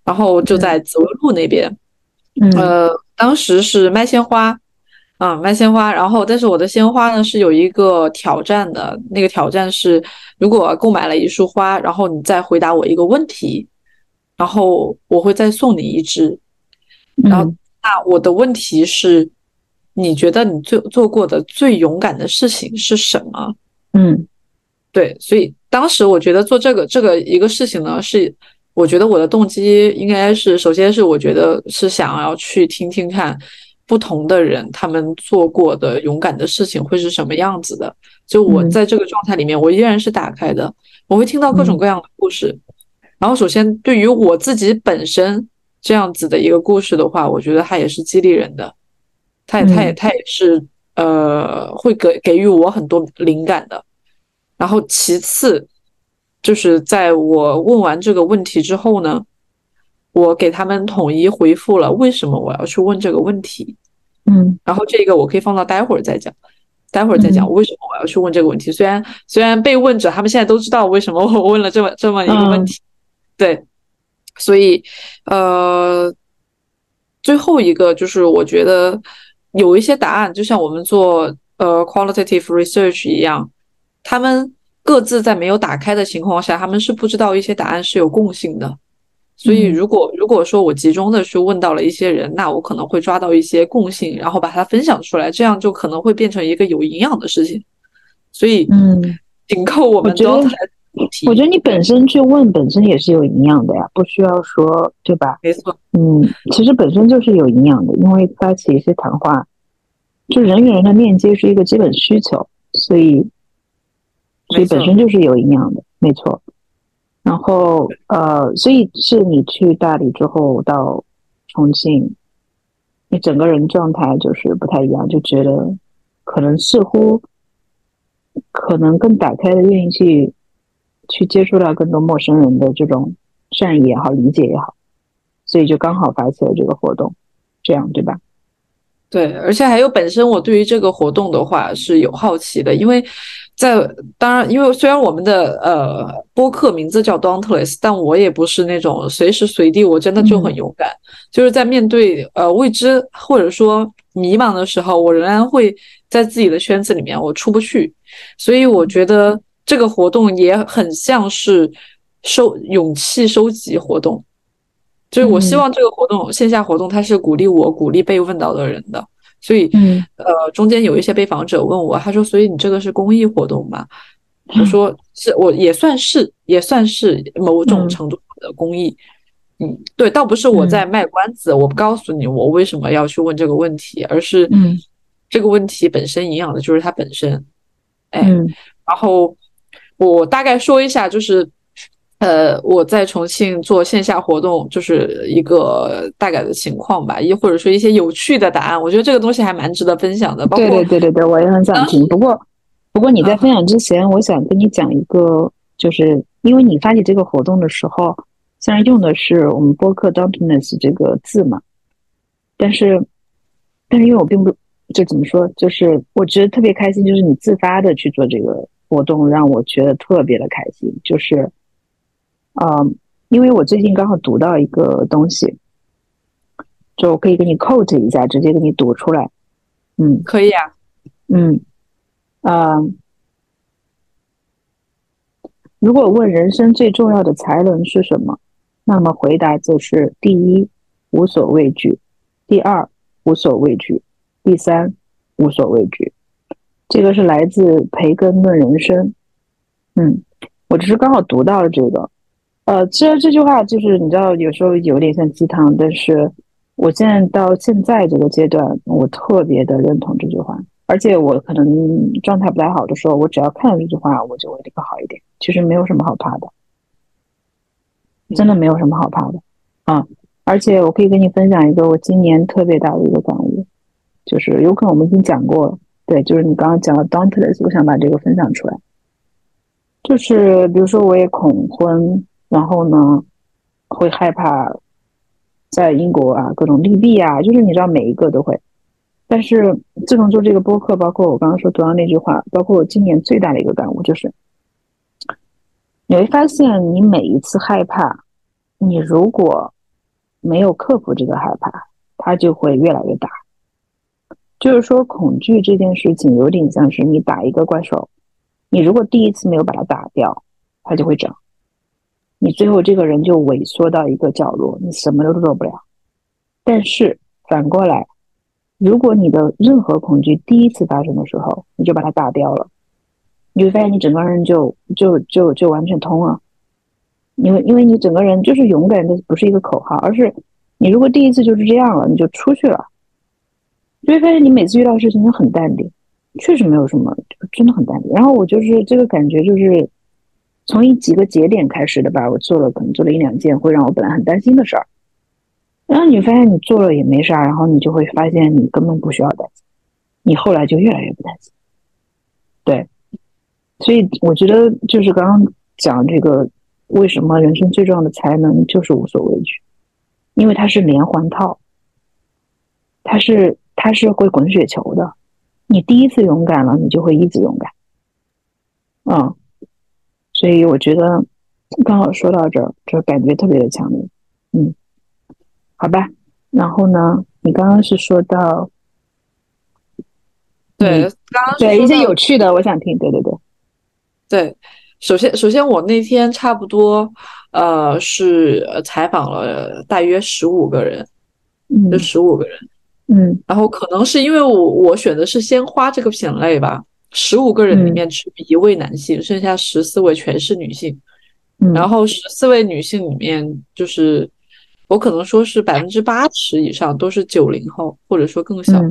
然后就在紫薇路那边，呃当时是卖鲜花啊卖鲜花，然后但是我的鲜花呢是有一个挑战的，那个挑战是如果购买了一束花，然后你再回答我一个问题，然后我会再送你一支，然后那我的问题是。你觉得你最做过的最勇敢的事情是什么？
嗯，
对，所以当时我觉得做这个这个一个事情呢，是我觉得我的动机应该是，首先是我觉得是想要去听听看不同的人他们做过的勇敢的事情会是什么样子的。就我在这个状态里面，我依然是打开的，我会听到各种各样的故事。然后首先对于我自己本身这样子的一个故事的话，我觉得它也是激励人的。他也，他也，他也是，呃，会给给予我很多灵感的。然后其次，就是在我问完这个问题之后呢，我给他们统一回复了为什么我要去问这个问题。
嗯，
然后这个我可以放到待会儿再讲，待会儿再讲为什么我要去问这个问题。虽然虽然被问者他们现在都知道为什么我问了这么这么一个问题，对，所以呃，最后一个就是我觉得。有一些答案，就像我们做呃 qualitative research 一样，他们各自在没有打开的情况下，他们是不知道一些答案是有共性的。所以，如果如果说我集中的去问到了一些人，那我可能会抓到一些共性，然后把它分享出来，这样就可能会变成一个有营养的事情。所以，
嗯，
紧扣我们
刚才我觉得你本身去问本身也是有营养的呀，不需要说对吧？
没错，
嗯，其实本身就是有营养的，因为发起一些谈话，就人与人的链接是一个基本需求，所以所以本身就是有营养的，没错。然后呃，所以是你去大理之后到重庆，你整个人状态就是不太一样，就觉得可能似乎可能更打开的，愿意去去接触到更多陌生人的这种善意也好，理解也好，所以就刚好发起了这个活动，这样对吧？
对，而且还有本身我对于这个活动的话是有好奇的，因为在当然，因为虽然我们的呃播客名字叫 Dauntless，但我也不是那种随时随地我真的就很勇敢，就是在面对呃未知或者说迷茫的时候，我仍然会在自己的圈子里面我出不去，所以我觉得这个活动也很像是收勇气收集活动。就是我希望这个活动线下活动，它是鼓励我鼓励被问到的人的，所以，呃，中间有一些被访者问我，他说：“所以你这个是公益活动吗？”我说：“是，我也算是，也算是某种程度的公益。”嗯，对，倒不是我在卖关子，我不告诉你我为什么要去问这个问题，而是，这个问题本身营养的就是它本身。哎，然后我大概说一下，就是。呃，我在重庆做线下活动，就是一个大概的情况吧，亦或者说一些有趣的答案，我觉得这个东西还蛮值得分享的。
对对对对对，我也很想听。不过，不过你在分享之前，我想跟你讲一个，就是因为你发起这个活动的时候，虽然用的是我们播客 “dumpness” 这个字嘛，但是，但是因为我并不就怎么说，就是我觉得特别开心，就是你自发的去做这个活动，让我觉得特别的开心，就是。嗯，因为我最近刚好读到一个东西，就我可以给你 quote 一下，直接给你读出来。嗯，
可以啊。
嗯，啊，如果问人生最重要的才能是什么，那么回答就是第一，无所畏惧；第二，无所畏惧；第三，无所畏惧。这个是来自《培根论人生》。嗯，我只是刚好读到了这个。呃，其实这句话就是你知道，有时候有点像鸡汤，但是我现在到现在这个阶段，我特别的认同这句话。而且我可能状态不太好的时候，我只要看到这句话，我就会立刻好一点。其实没有什么好怕的，真的没有什么好怕的啊！而且我可以跟你分享一个我今年特别大的一个感悟，就是有可能我们已经讲过了，对，就是你刚刚讲的 dauntless，我想把这个分享出来，就是比如说我也恐婚。然后呢，会害怕在英国啊，各种利弊啊，就是你知道每一个都会。但是自从做这个播客，包括我刚刚说读到那句话，包括我今年最大的一个感悟就是，你会发现你每一次害怕，你如果没有克服这个害怕，它就会越来越大。就是说，恐惧这件事情有点像是你打一个怪兽，你如果第一次没有把它打掉，它就会长。你最后这个人就萎缩到一个角落，你什么都做不了。但是反过来，如果你的任何恐惧第一次发生的时候，你就把它打掉了，你会发现你整个人就就就就完全通了。因为因为你整个人就是勇敢的，不是一个口号，而是你如果第一次就是这样了，你就出去了，就会发现你每次遇到事情都很淡定，确实没有什么，真的很淡定。然后我就是这个感觉就是。从一几个节点开始的吧，我做了可能做了一两件会让我本来很担心的事儿，然后你发现你做了也没啥，然后你就会发现你根本不需要担心，你后来就越来越不担心。对，所以我觉得就是刚刚讲这个，为什么人生最重要的才能就是无所畏惧，因为它是连环套，它是它是会滚雪球的，你第一次勇敢了，你就会一直勇敢，嗯。所以我觉得刚好说到这儿，就感觉特别的强烈。嗯，好吧。然后呢，你刚刚是说到，
对，刚刚
对一些有趣的，我想听。对对对，
对。首先，首先我那天差不多呃是采访了大约十五个人，就十五个人。
嗯，
然后可能是因为我我选的是鲜花这个品类吧。十五个人里面只有一位男性，剩下十四位全是女性。然后十四位女性里面，就是我可能说是百分之八十以上都是九零后，或者说更小。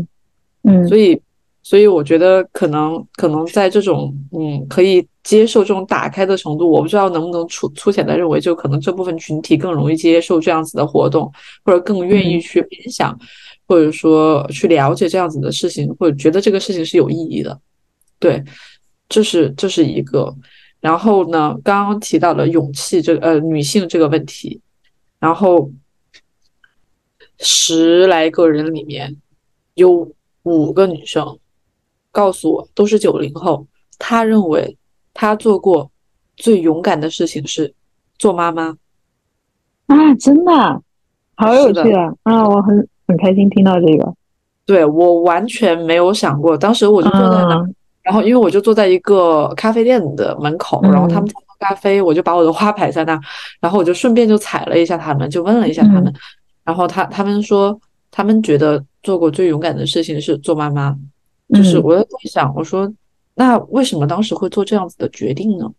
嗯，
所以，所以我觉得可能可能在这种嗯可以接受这种打开的程度，我不知道能不能粗粗浅的认为，就可能这部分群体更容易接受这样子的活动，或者更愿意去分享，或者说去了解这样子的事情，或者觉得这个事情是有意义的。对，这是这是一个。然后呢，刚刚提到了勇气这个呃女性这个问题，然后十来个人里面有五个女生告诉我都是九零后，她认为她做过最勇敢的事情是做妈妈
啊，真的好有趣啊！啊，我很很开心听到这个，
对我完全没有想过，当时我就坐在那。然后，因为我就坐在一个咖啡店的门口，然后他们在喝咖啡，我就把我的花摆在那，然后我就顺便就踩了一下他们，就问了一下他们，然后他他们说，他们觉得做过最勇敢的事情是做妈妈，就是我在想，我说那为什么当时会做这样子的决定呢？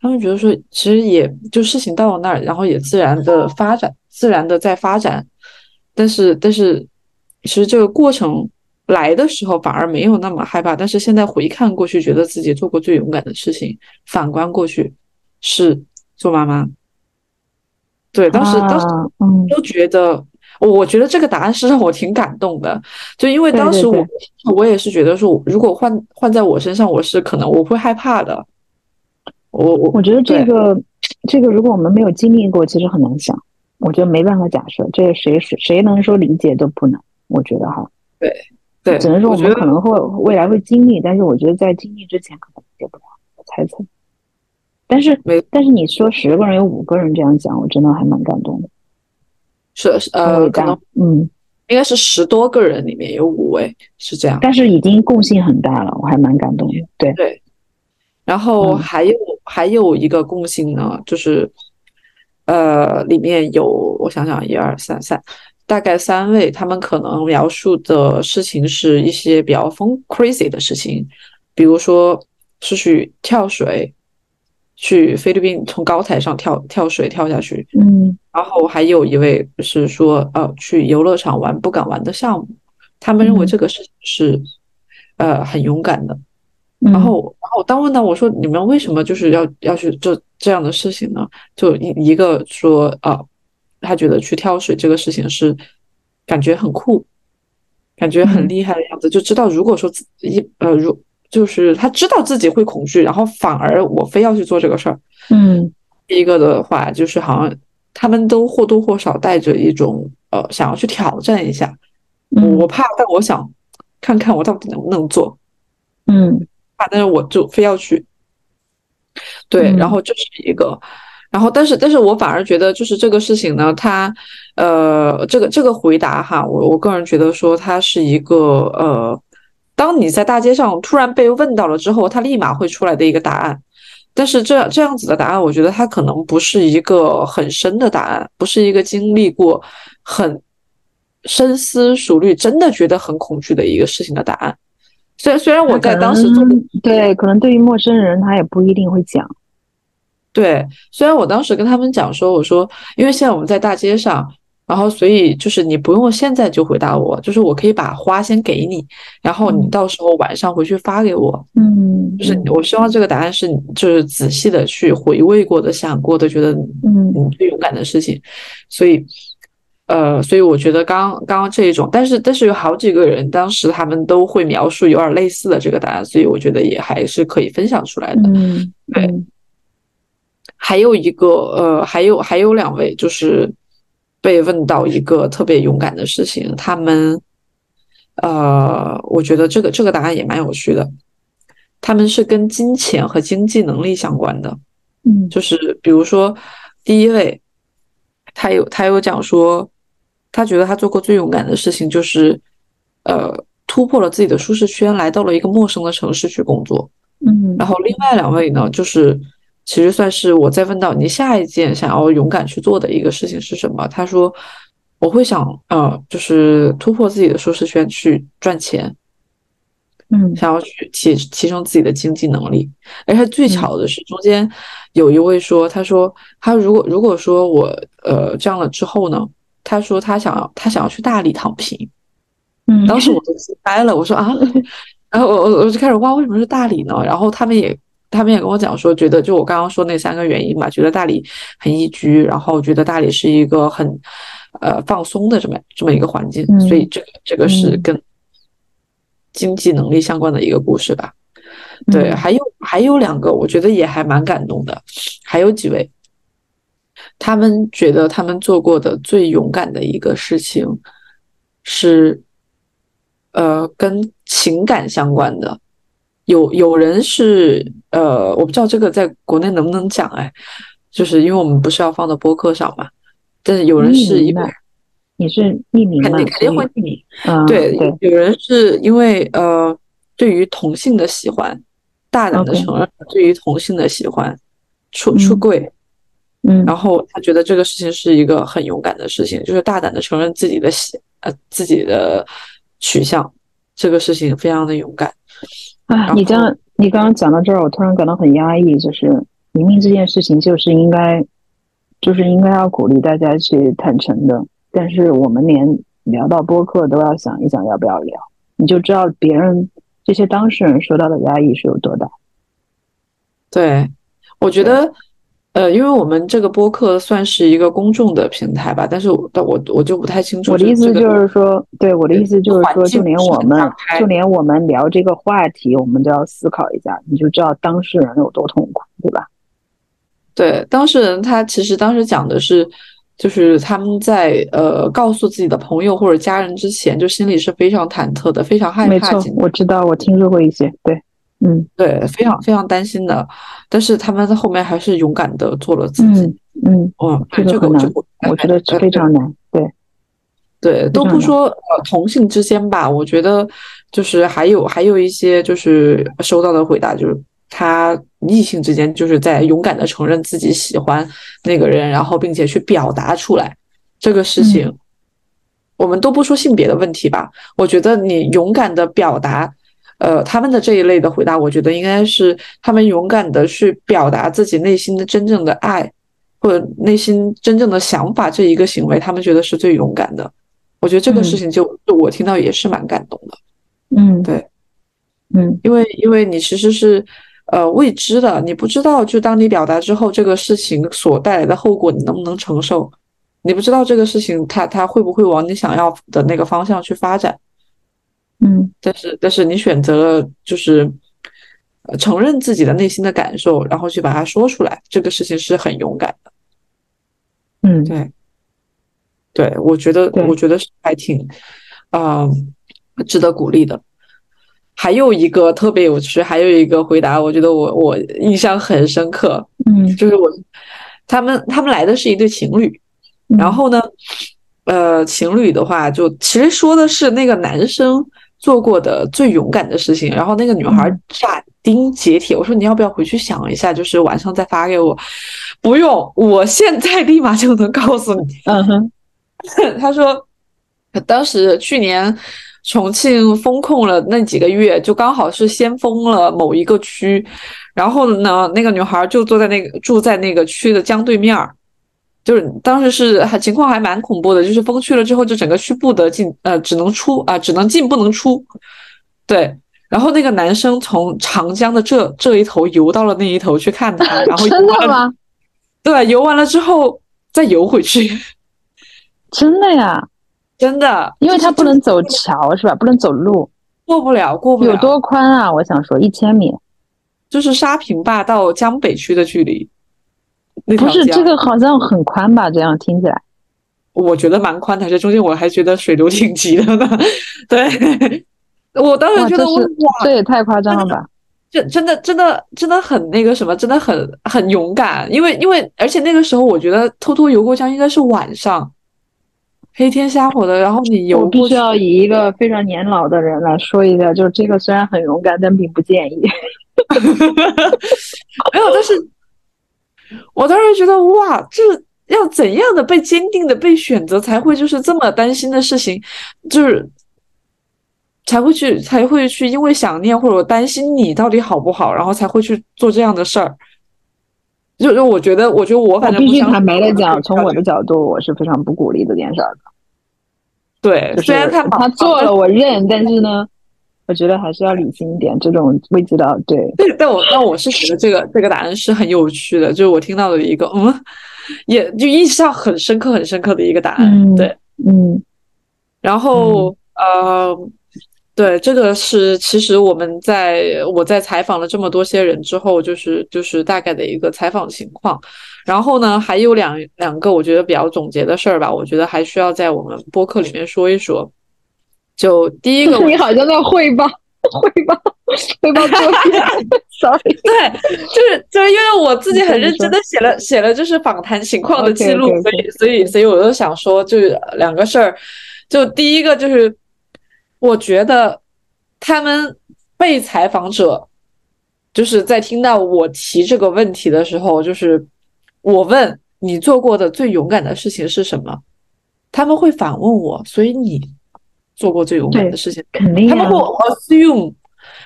他们觉得说，其实也就事情到了那儿，然后也自然的发展，自然的在发展，但是但是其实这个过程。来的时候反而没有那么害怕，但是现在回看过去，觉得自己做过最勇敢的事情。反观过去，是做妈妈。对，当时当时都觉得，我觉得这个答案是让我挺感动的。就因为当时我我也是觉得说，如果换换在我身上，我是可能我会害怕的。我我
我觉得这个这个，如果我们没有经历过，其实很难想。我觉得没办法假设，这个谁谁谁能说理解都不能。我觉得哈，
对。对，
只能说我们可能会未来会经历，但是我觉得在经历之前可能理解不了，我猜测。但是，但是你说十个人有五个人这样讲，我真的还蛮感动的。
是呃，可能嗯，应该是十多个人里面有五位是这样，
但是已经共性很大了，我还蛮感动的。对
对，然后还有还有一个共性呢，就是呃，里面有我想想，一二三三。大概三位，他们可能描述的事情是一些比较疯 crazy 的事情，比如说是去跳水，去菲律宾从高台上跳跳水跳下去，
嗯，
然后还有一位是说，呃，去游乐场玩不敢玩的项目，他们认为这个事情是，呃，很勇敢的。然后，然后我当问到我说，你们为什么就是要要去做这样的事情呢？就一一个说，啊。他觉得去跳水这个事情是感觉很酷，感觉很厉害的样子，就知道如果说一呃，如就是他知道自己会恐惧，然后反而我非要去做这个事儿。
嗯，
第一个的话就是好像他们都或多或少带着一种呃想要去挑战一下，我怕，但我想看看我到底能不能做。
嗯，
但是我就非要去。对，然后这是一个。然后，但是，但是我反而觉得，就是这个事情呢，它，呃，这个这个回答哈，我我个人觉得说，它是一个呃，当你在大街上突然被问到了之后，它立马会出来的一个答案。但是这这样子的答案，我觉得它可能不是一个很深的答案，不是一个经历过很深思熟虑、真的觉得很恐惧的一个事情的答案。虽然虽然我在当时做
对，可能对于陌生人，他也不一定会讲。
对，虽然我当时跟他们讲说，我说，因为现在我们在大街上，然后所以就是你不用现在就回答我，就是我可以把花先给你，然后你到时候晚上回去发给我。
嗯，
就是我希望这个答案是你就是仔细的去回味过的、想过的，觉得嗯你最勇敢的事情。所以，呃，所以我觉得刚刚刚这一种，但是但是有好几个人当时他们都会描述有点类似的这个答案，所以我觉得也还是可以分享出来的。
嗯，
对。还有一个，呃，还有还有两位，就是被问到一个特别勇敢的事情，他们，呃，我觉得这个这个答案也蛮有趣的，他们是跟金钱和经济能力相关的，
嗯，
就是比如说第一位，他有他有讲说，他觉得他做过最勇敢的事情就是，呃，突破了自己的舒适圈，来到了一个陌生的城市去工作，
嗯，
然后另外两位呢，就是。其实算是我在问到你下一件想要勇敢去做的一个事情是什么？他说我会想，呃，就是突破自己的舒适圈去赚钱，
嗯，
想要去提提升自己的经济能力。而且最巧的是，中间有一位说，他说他如果如果说我呃这样了之后呢，他说他想要他想要去大理躺平，
嗯，
当时我都惊呆了，我说啊，然后我我我就开始哇，为什么是大理呢？然后他们也他们也跟我讲说，觉得就我刚刚说那三个原因嘛，觉得大理很宜居，然后觉得大理是一个很呃放松的这么这么一个环境，
嗯
所以这个这个是
嗯
跟经济能力相关的一个故事吧。对，
嗯
还有还有两个，我觉得也还蛮感动的，还有几位，他们觉得他们做过的最勇敢的一个事情是，呃，跟情感相关的。有有人是呃，我不知道这个在国内能不能讲哎，就是因为我们不是要放到播客上嘛，但是有人是因为
你是匿名嘛？
肯定肯定会匿名，
嗯，
对，
对，
有人是因为呃，对于同性的喜欢，大胆的承认对于同性的喜欢，出出
嗯
柜，
嗯
然后他觉得这个事情是一个很勇敢的事情，就是大胆的承认自己的喜呃自己的取向，这个事情非常的勇敢。
啊，你这样，你刚刚讲到这儿，我突然感到很压抑。就是明明这件事情就是应该，就是应该要鼓励大家去坦诚的，但是我们连聊到播客都要想一想要不要聊，你就知道别人这些当事人受到的压抑是有多大。
对，我觉得，呃，因为我们这个播客算是一个公众的平台吧，但是我但我我就不太清楚
我的意思就是说，对我的意思就是说，就连我们就连我们聊这个话题，我们都要思考一下，你就知道当事人有多痛苦，对吧？
对，当事人他其实当时讲的是，就是他们在呃告诉自己的朋友或者家人之前，就心里是非常忐忑的，非常害
没错
怕，
我知道，我听说过一些，对，嗯
对，非常非常担心的。但是他们在后面还是勇敢的做了自己。
嗯嗯，
嗯，
这
个
个很难我觉得
呃
非常难，对，
对，都不说呃同性之间吧，我觉得就是还有还有一些就是收到的回答，就是他异性之间就是在勇敢的承认自己喜欢那个人，然后并且去表达出来这个事情。我们都不说性别的问题吧，我觉得你勇敢的表达，呃，他们的这一类的回答，我觉得应该是他们勇敢的去表达自己内心的真正的爱，或者内心真正的想法这一个行为，他们觉得是最勇敢的。我觉得这个事
嗯
情就就我听到也是蛮感动的，
嗯，
对，
嗯。
因为因为你其实是呃未知的，你不知道就当你表达之后，这个事情所带来的后果你能不能承受，你不知道这个事情它它会不会往你想要的那个方向去发展，
嗯。
但是但是你选择了就是呃承认自己的内心的感受，然后去把它说出来，这个事情是很勇敢的。
嗯，
对，对，我觉得我觉得是还挺，呃，值得鼓励的。还有一个特别有趣，还有一个回答，我觉得我我印象很深刻，
嗯，
就是我他们他们来的是一对情侣，
嗯。
然后呢，呃，情侣的话就其实说的是那个男生做过的最勇敢的事情，然后那个女孩
嗯。
斩钉截铁，我说你要不要回去想一下，就是晚上再发给我，不用，我现在立马就能告诉你。
嗯哼，
他说，当时去年重庆封控了那几个月，就刚好是先封了某一个区，然后呢，那个女孩就坐在那个住在那个区的江对面儿，就是当时是还情况还蛮恐怖的，就是封区了之后，就整个区不得进，呃，只能出啊、只能进不能出，对。然后那个男生从长江的这这一头游到了那一头去看他，然后
真的吗？
对，游完了之后再游回去，
真的呀，
真的，
因为
就是
他不能走桥是吧？不能走路，
过不了，过不了，
有多宽啊？我想说一千米，
就是沙坪坝到江北区的距离。那
不是这个好像很宽吧？这样听起来，
我觉得蛮宽的，这中间我还觉得水流挺急的呢。对，我当时，觉得哇，
这也太夸张了吧？
这真的真的真的很那个什么，真的很很勇敢。因为因为而且那个时候我觉得偷偷游过江应该是晚上，黑天瞎火的，然后你游
我必须要以一个非常年老的人来说一下，就是这个虽然很勇敢，但并不建议。
没有，但是我当时觉得哇，这要怎样的被坚定的被选择，才会就是这么担心的事情，就是才会去才会去因为想念或者担心你到底好不好，然后才会去做这样的事儿。就就我觉得，我觉得我
我
反正不
须坦白的讲，从我的
角
角度，我是非常不鼓励这件事儿的。
对，虽然他
他做了，我认，但是呢，我觉得还是要理性一点。这种未知道，对
对，但我但我是觉得这个这个答案是很有趣的，就是我听到的一个，嗯，也就印象很深刻、很深刻的一个答案。对，
嗯，
然后呃。对，这个是其实我们在我在采访了这么多些人之后，就是就是大概的一个采访情况。然后呢，还有两两个我觉得比较总结的事儿吧，我觉得还需要在我们播客里面说一说。就第一个，
你好像在汇报 汇报汇报作业，sorry，
对，就是就是因为我自己很认真的写了写了就是访谈情况的记录，所以所以所以我就想说，就是两个事儿，就第一个就是。我觉得他们被采访者就是在听到我提这个问题的时候，就是我问你做过的最勇敢的事情是什么，他们会反问我，所以你做过最勇敢的事情，
肯定
他们会 assume，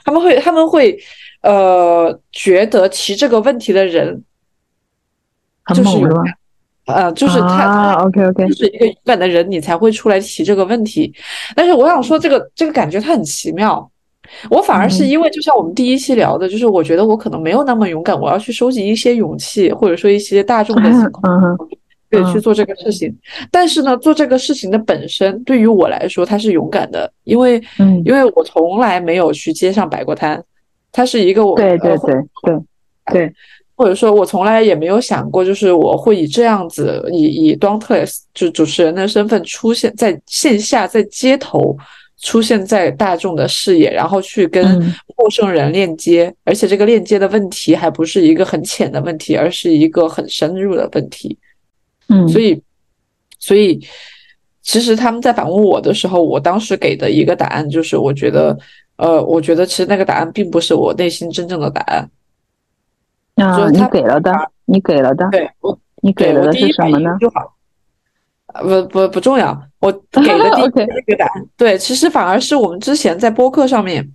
他们会他们会呃觉得提这个问题的人就是勇敢。呃，就是他
，OK OK，
就是一个勇敢的人，你才会出来提这个问题。但是我想说，这个这个感觉它很奇妙。我反而是因为，就像我们第一期聊的，就是我觉得我可能没有那么勇敢，我要去收集一些勇气，或者说一些大众的 情况，对，去做这个事情。但是呢，做这个事情的本身对于我来说，它是勇敢的，因为，因为我从来没有去街上摆过摊，它是一个我，
对对对对对。
或者说，我从来也没有想过，就是我会以这样子，以以 Don t s 就主持人的身份出现在线下，在街头出现在大众的视野，然后去跟陌生人链接，而且这个链接的问题还不是一个很浅的问题，而是一个很深入的问题。
嗯，
所以，所以其实他们在反问我的时候，我当时给的一个答案就是，我觉得，呃，我觉得其实那个答案并不是我内心真正的答案。
啊，你给了的，你给了的，
对，
你给了的是什么呢？
不不不重要，我 给的第一个答案。对，其实反而是我们之前在播客上面，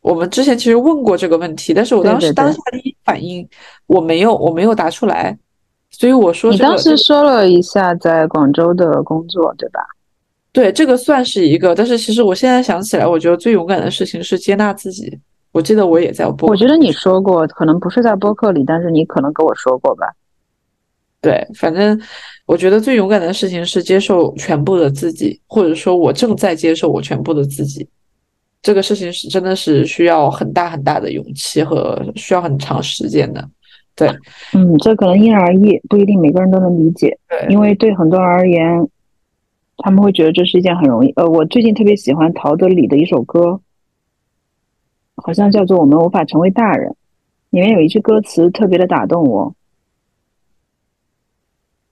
我们之前其实问过这个问题，但是我当时当下第一反应我没有我没有答出来，所以我说
你当时说了一下在广州的工作，对吧？
对，这个算是一个，但是其实我现在想起来，我觉得最勇敢的事情是接纳自己。我记得我也在播，
我觉得你说过，可能不是在播客里，但是你可能跟我说过吧。
对，反正我觉得最勇敢的事情是接受全部的自己，或者说我正在接受我全部的自己。这个事情是真的是需要很大很大的勇气和需要很长时间的。对，
嗯，这可能因人而异，不一定每个人都能理解。
对，
因为对很多人而言，他们会觉得这是一件很容易。呃，我最近特别喜欢陶德里的一首歌。好像叫做“我们无法成为大人”，里面有一句歌词特别的打动我。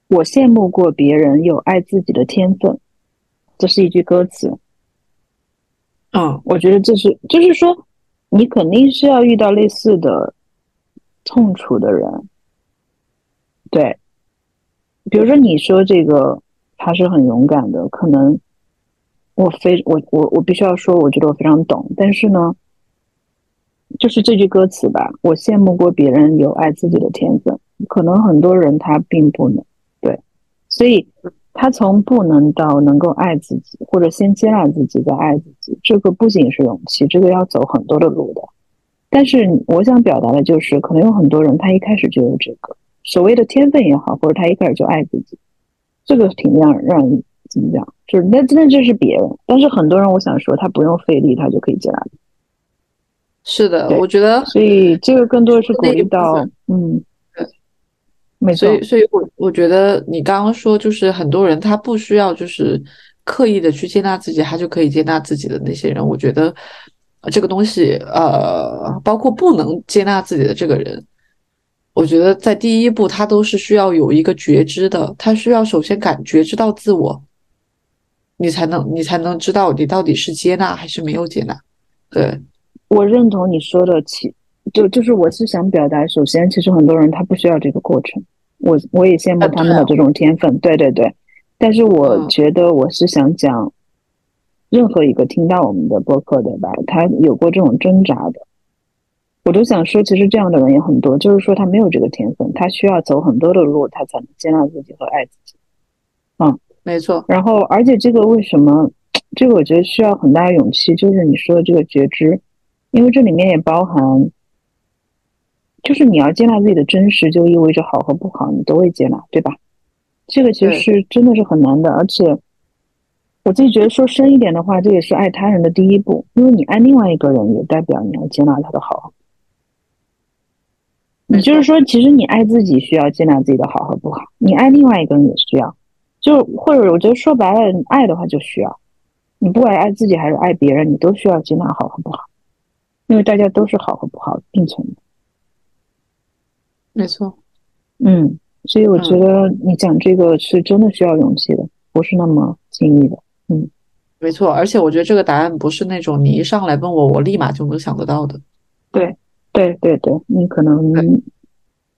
我羡慕过别人有爱自己的天分，这是一句歌词。
嗯，
我觉得这是，就是说，你肯定是要遇到类似的痛楚的人。对，比如说你说这个他是很勇敢的，可能我非我我我必须要说，我觉得我非常懂，但是呢。就是这句歌词吧，我羡慕过别人有爱自己的天分，可能很多人他并不能，对，所以他从不能到能够爱自己，或者先接纳自己再爱自己，这个不仅是勇气，这个要走很多的路的。但是我想表达的就是，可能有很多人他一开始就有这个所谓的天分也好，或者他一开始就爱自己，这个挺让让人怎么讲，就是那那这是别人，但是很多人我想说，他不用费力，他就可以接纳。
是的，我觉得，
所以这个更多的是鼓励到，嗯，没
错。所以，所以我我觉得你刚刚说，就是很多人他不需要就是刻意的去接纳自己，他就可以接纳自己的那些人，我觉得这个东西，呃，包括不能接纳自己的这个人，我觉得在第一步他都是需要有一个觉知的，他需要首先感觉知到自我，你才能你才能知道你到底是接纳还是没有接纳，对。
我认同你说的，其就就是我是想表达，首先，其实很多人他不需要这个过程，我我也羡慕他们的这种天分，对对对。但是我觉得我是想讲，任何一个听到我们的播客的吧，他有过这种挣扎的，我都想说，其实这样的人也很多，就是说他没有这个天分，他需要走很多的路，他才能接纳自己和爱自己。嗯，
没错。
然后，而且这个为什么？这个我觉得需要很大的勇气，就是你说的这个觉知，因为这里面也包含，就是你要接纳自己的真实，就意味着好和不好你都会接纳，对吧？这个其实是真的是很难的，而且我自己觉得说深一点的话，这也是爱他人的第一步，因为你爱另外一个人，也代表你要接纳他的好。你就是说，其实你爱自己需要接纳自己的好和不好，你爱另外一个人也需要，就或者我觉得说白了，你爱的话就需要。你不管爱自己还是爱别人，你都需要接纳好和不好，因为大家都是好和不好并存的。
没错，
嗯，所以我觉得你讲这个是真的需要勇气的，不是那么轻易的。嗯，
没错，而且我觉得这个答案不是那种你一上来问我，我立马就能想得到的。
对，对，对，对，你可能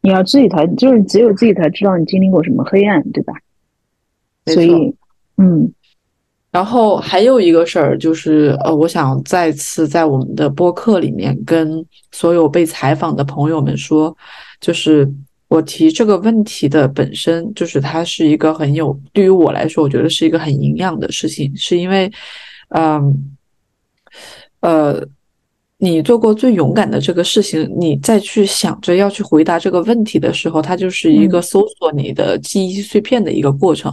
你要自己才，就是只有自己才知道你经历过什么黑暗，对吧？所以，嗯。
然后还有一个事儿就是，呃，我想再次在我们的播客里面跟所有被采访的朋友们说，就是我提这个问题的本身，就是它是一个很有，对于我来说，我觉得是一个很营养的事情，是因为，嗯，呃。你做过最勇敢的这个事情，你再去想着要去回答这个问题的时候，它就是一个搜索你的记忆碎片的一个过程，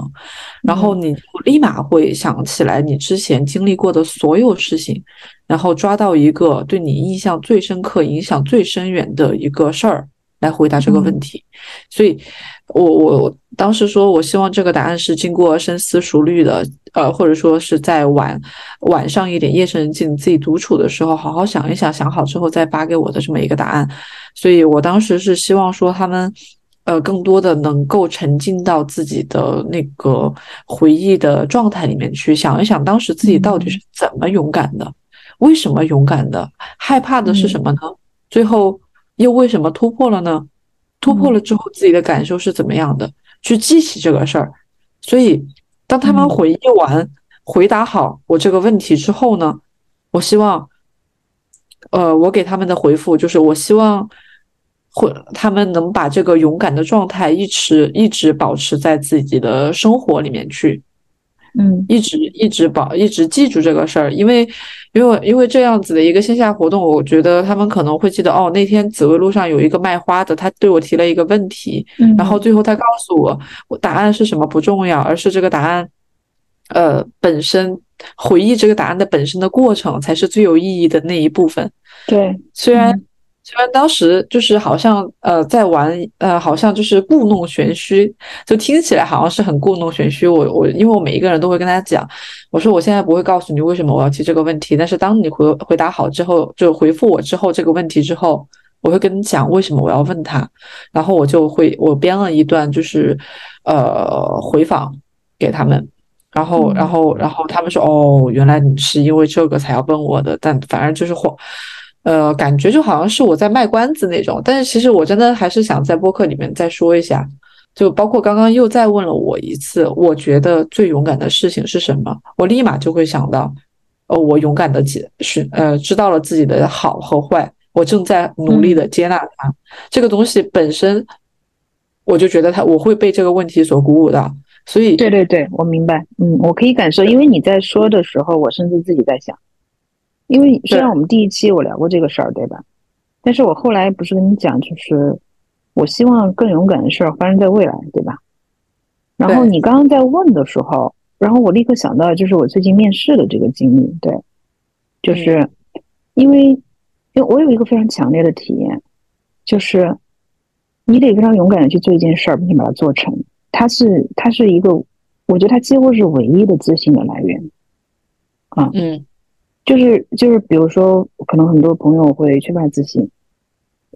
然后你立马会想起来你之前经历过的所有事情，然后抓到一个对你印象最深刻、影响最深远的一个事儿。来回答这个问题，所以，我我当时说，我希望这个答案是经过深思熟虑的，呃，或者说是在晚晚上一点，夜深人静，自己独处的时候，好好想一想，想好之后再发给我的这么一个答案。所以我当时是希望说，他们呃，更多的能够沉浸到自己的那个回忆的状态里面去，想一想当时自己到底是怎么勇敢的，为什么勇敢的，害怕的是什么呢？最后。又为什么突破了呢？突破了之后，自己的感受是怎么样的？去记起这个事儿。所以，当他们回忆完、回答好我这个问题之后呢，我希望，呃，我给他们的回复就是：我希望，会他们能把这个勇敢的状态一直一直保持在自己的生活里面去。
嗯，
一直一直保一直记住这个事儿，因为，因为因为这样子的一个线下活动，我觉得他们可能会记得哦，那天紫薇路上有一个卖花的，他对我提了一个问题，然后最后他告诉我，我答案是什么不重要，而是这个答案，呃，本身回忆这个答案的本身的过程才是最有意义的那一部分。
对，
虽然。虽然当时就是好像呃在玩呃好像就是故弄玄虚，就听起来好像是很故弄玄虚。我我因为我每一个人都会跟他讲，我说我现在不会告诉你为什么我要提这个问题，但是当你回回答好之后，就回复我之后这个问题之后，我会跟你讲为什么我要问他，然后我就会我编了一段就是呃回访给他们，然后然后然后他们说哦原来你是因为这个才要问我的，但反正就是火。呃，感觉就好像是我在卖关子那种，但是其实我真的还是想在播客里面再说一下，就包括刚刚又再问了我一次，我觉得最勇敢的事情是什么？我立马就会想到，呃，我勇敢的解是呃，知道了自己的好和坏，我正在努力的接纳它。这个东西本身，我就觉得他我会被这个问题所鼓舞的。所以，
对对对，我明白，嗯，我可以感受，因为你在说的时候，我甚至自己在想。因为虽然我们第一期我聊过这个事儿，对吧？但是我后来不是跟你讲，就是我希望更勇敢的事儿发生在未来，对吧？然后你刚刚在问的时候，然后我立刻想到，就是我最近面试的这个经历，对，就是因为因为我有一个非常强烈的体验，就是你得非常勇敢的去做一件事儿，并且把它做成。它是它是一个，我觉得它几乎是唯一的自信的来源。啊，
嗯。
就是就是，比如说，可能很多朋友会缺乏自信，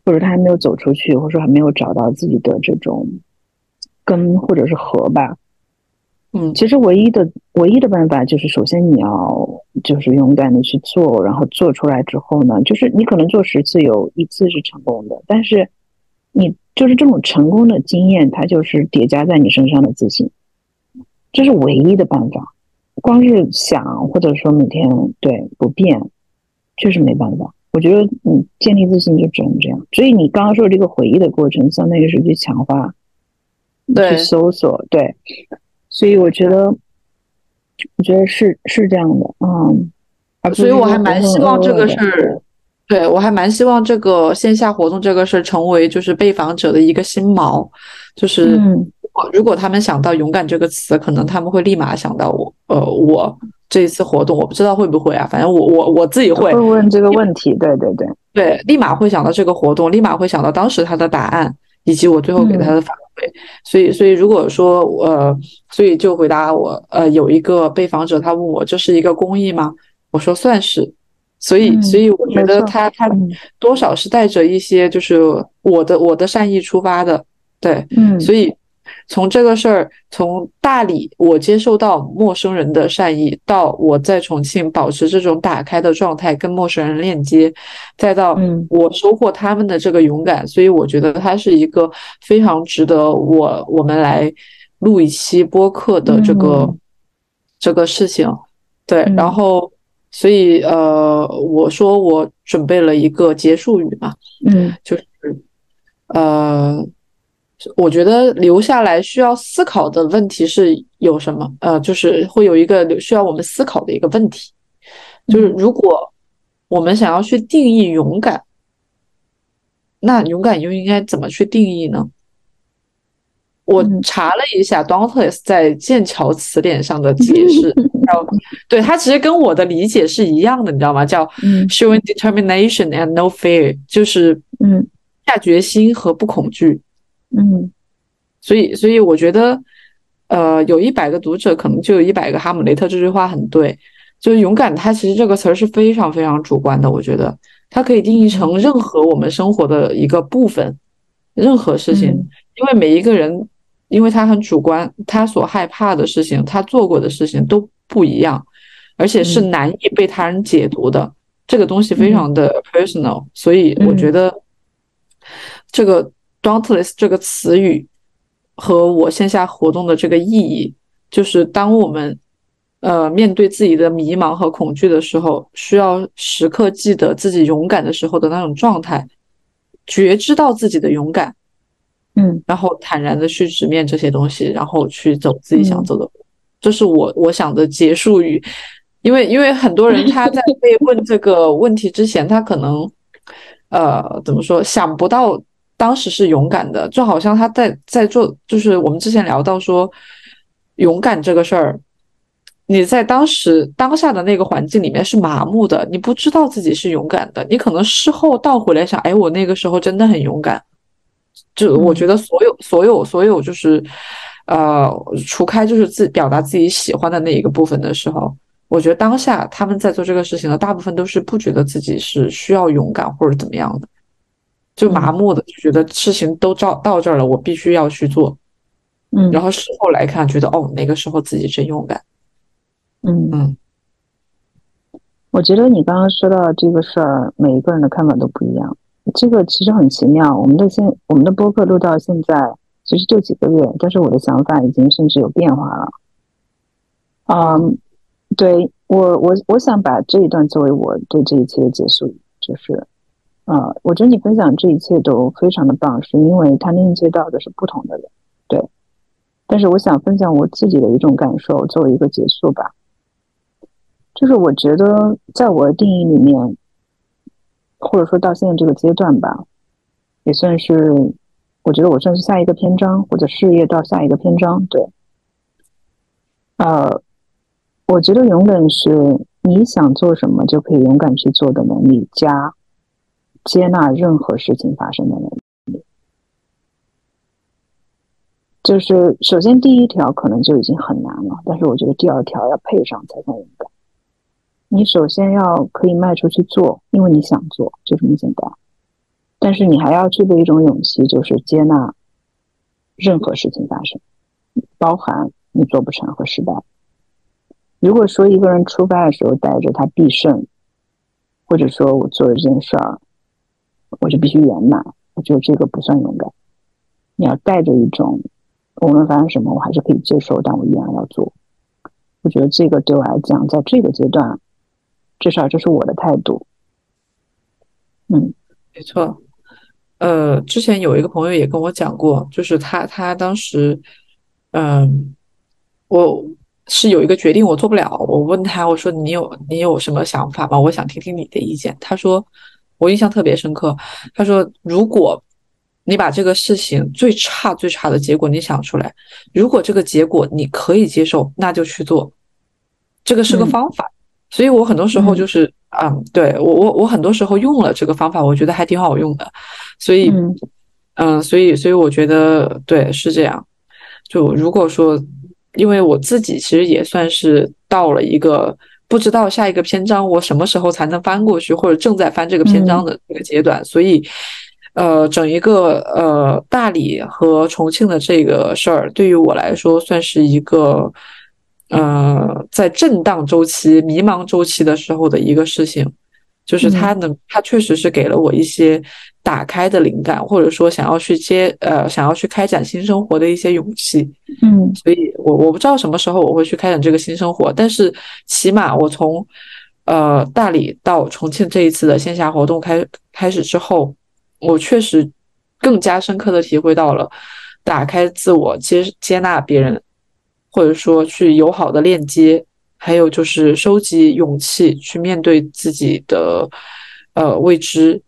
或者他还没有走出去，或者说还没有找到自己的这种根或者是核吧。
嗯，
其实唯一的唯一的办法就是，首先你要就是勇敢的去做，然后做出来之后呢，就是你可能做十次有一次是成功的，但是你就是这种成功的经验，它就是叠加在你身上的自信，这是唯一的办法。光是想，或者说每天对不变，确实没办法。我觉得你建立自信就只能这样。所以你刚刚说这个回忆的过程，相当于是去强化，
去
搜索，对。所以我觉得，我觉得是是这样的，嗯，
所以我还蛮希望这个事儿，对我还蛮希望这个线下活动这个事儿成为就是被访者的一个新锚，就是如果他们想到勇敢这个词，可能他们会立马想到我，呃，我这一次活动，我不知道会不会啊，反正我我我自己会会
问这个问题，对对对
对，立马会想到这个活动，立马会想到当时他的答案。以及我最后给他的反馈，所以所以如果说呃，所以就回答我呃，有一个被访者他问我这是一个公益吗？我说算是，所以所以我觉得他他多少是带着一些就是我的我的善意出发的，对，
嗯，
所以。从这个事儿，从大理我接受到陌生人的善意，到我在重庆保持这种打开的状态跟陌生人链接，再到我收获他们的这个勇敢，所以我觉得它是一个非常值得我我们来录一期播客的这个这个事情。对，然后所以呃，我说我准备了一个结束语嘛，
嗯，
就是呃。我觉得留下来需要思考的问题是有什么？呃，就是会有一个需要我们思考的一个问题，就是如果我们想要去定义勇敢，那勇敢又应该怎么去定义呢？我查了一下 Dauntless 在剑桥词典上的解释，叫对它其实跟我的理解是一样的，你知道吗？叫 showing determination and no fear，就是
嗯，
下决心和不恐惧。
嗯，
所以，所以我觉得，呃，有一百个读者，可能就有一百个哈姆雷特。这句话很对，就是勇敢。它其实这个词儿是非常非常主观的。我觉得它可以定义成任何我们生活的一个部分，任何事情。因为每一个人，因为他很主观，他所害怕的事情，他做过的事情都不一样，而且是难以被他人解读的。这个东西非常的 personal，所以我觉得这个。Dauntless 这个词语和我线下活动的这个意义，就是当我们呃面对自己的迷茫和恐惧的时候，需要时刻记得自己勇敢的时候的那种状态，觉知到自己的勇敢，
嗯，
然后坦然的去直面这些东西，然后去走自己想走的路。这是我我想的结束语，因为因为很多人 他在被问这个问题之前，他可能呃怎么说想不到。当时是勇敢的，就好像他在在做，就是我们之前聊到说，勇敢这个事儿，你在当时当下的那个环境里面是麻木的，你不知道自己是勇敢的，你可能事后倒回来想，哎，我那个时候真的很勇敢。就我觉得所有所有所有就是，呃，除开就是自表达自己喜欢的那一个部分的时候，我觉得当下他们在做这个事情的大部分都是不觉得自己是需要勇敢或者怎么样的。就麻木的就觉得事情都到到这儿了，我必须要去做，
嗯，
然后事后来看，觉得哦，那个时候自己真勇敢，
嗯嗯。我觉得你刚刚说到这个事儿，每一个人的看法都不一样，这个其实很奇妙。我们的现我们的播客录到现在，其实就几个月，但是我的想法已经甚至有变化了。嗯，对我我我想把这一段作为我对这一切的结束，就是。呃，我觉得你分享这一切都非常的棒，是因为它链接到的是不同的人，对。但是我想分享我自己的一种感受，作为一个结束吧。就是我觉得，在我的定义里面，或者说到现在这个阶段吧，也算是，我觉得我算是下一个篇章，或者事业到下一个篇章，对。呃，我觉得勇敢是你想做什么就可以勇敢去做的能力加。接纳任何事情发生的能力，就是首先第一条可能就已经很难了，但是我觉得第二条要配上才算勇敢。你首先要可以迈出去做，因为你想做，就这么简单。但是你还要具备一种勇气，就是接纳任何事情发生，包含你做不成和失败。如果说一个人出发的时候带着他必胜，或者说我做了这件事儿。我就必须圆满，我觉得这个不算勇敢。你要带着一种，无论发生什么，我还是可以接受，但我依然要做。我觉得这个对我来讲，在这个阶段，至少这是我的态度。嗯，
没错。呃，之前有一个朋友也跟我讲过，就是他他当时，嗯，我是有一个决定我做不了。我问他，我说你有你有什么想法吗？我想听听你的意见。他说，我印象特别深刻。他说，如果你把这个事情最差最差的结果你想出来，如果这个结果你可以接受，那就去做。这个是个方法。所以我很多时候就是，嗯，对我我我很多时候用了这个方法，我觉得还挺好用的。所以，嗯，所以所以我觉得对是这样。就如果说。因为我自己其实也算是到了一个不知道下一个篇章我什么时候才能翻过去，或者正在翻这个篇章的这个阶段，所以，呃，整一个呃大理和重庆的这个事儿，对于我来说算是一个呃在震荡周期、迷茫周期的时候的一个事情，就是它能，它确实是给了我一些。打开的灵感，或者说想要去接呃，想要去开展新生活的一些勇气，
嗯，
所以我我不知道什么时候我会去开展这个新生活，但是起码我从呃大理到重庆这一次的线下活动开开始之后，我确实更加深刻的体会到了打开自我接接纳别人，或者说去友好的链接，还有就是收集勇气去面对自己的呃未知。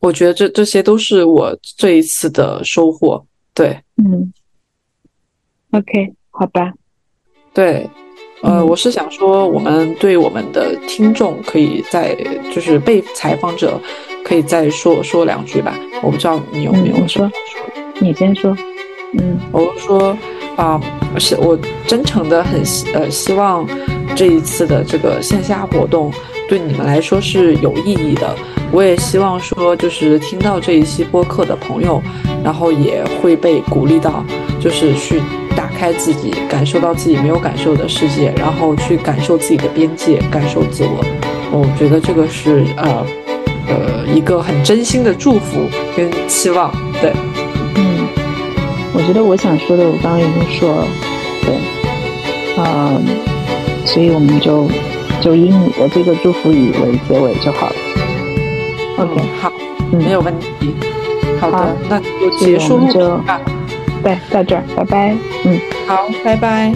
我觉得这这些都是我这一次的收获，对，
嗯，OK，好吧，
对，呃，我是想说，我们对我们的听众可以再就是被采访者可以再说说两句吧，我不知道你有没有
说，你先说，嗯，
我说啊，是我真诚的很希呃希望这一次的这个线下活动对你们来说是有意义的。我也希望说，就是听到这一期播客的朋友，然后也会被鼓励到，就是去打开自己，感受到自己没有感受的世界，然后去感受自己的边界，感受自我。我觉得这个是呃呃一个很真心的祝福跟期望。对，
嗯，我觉得我想说的，我刚刚已经说了。对，嗯，所以我们就就以你的这个祝福语为结尾就好了。OK，
好，没有问题。好的，那就结束录
就对，到这儿，拜拜。嗯，
好，拜拜。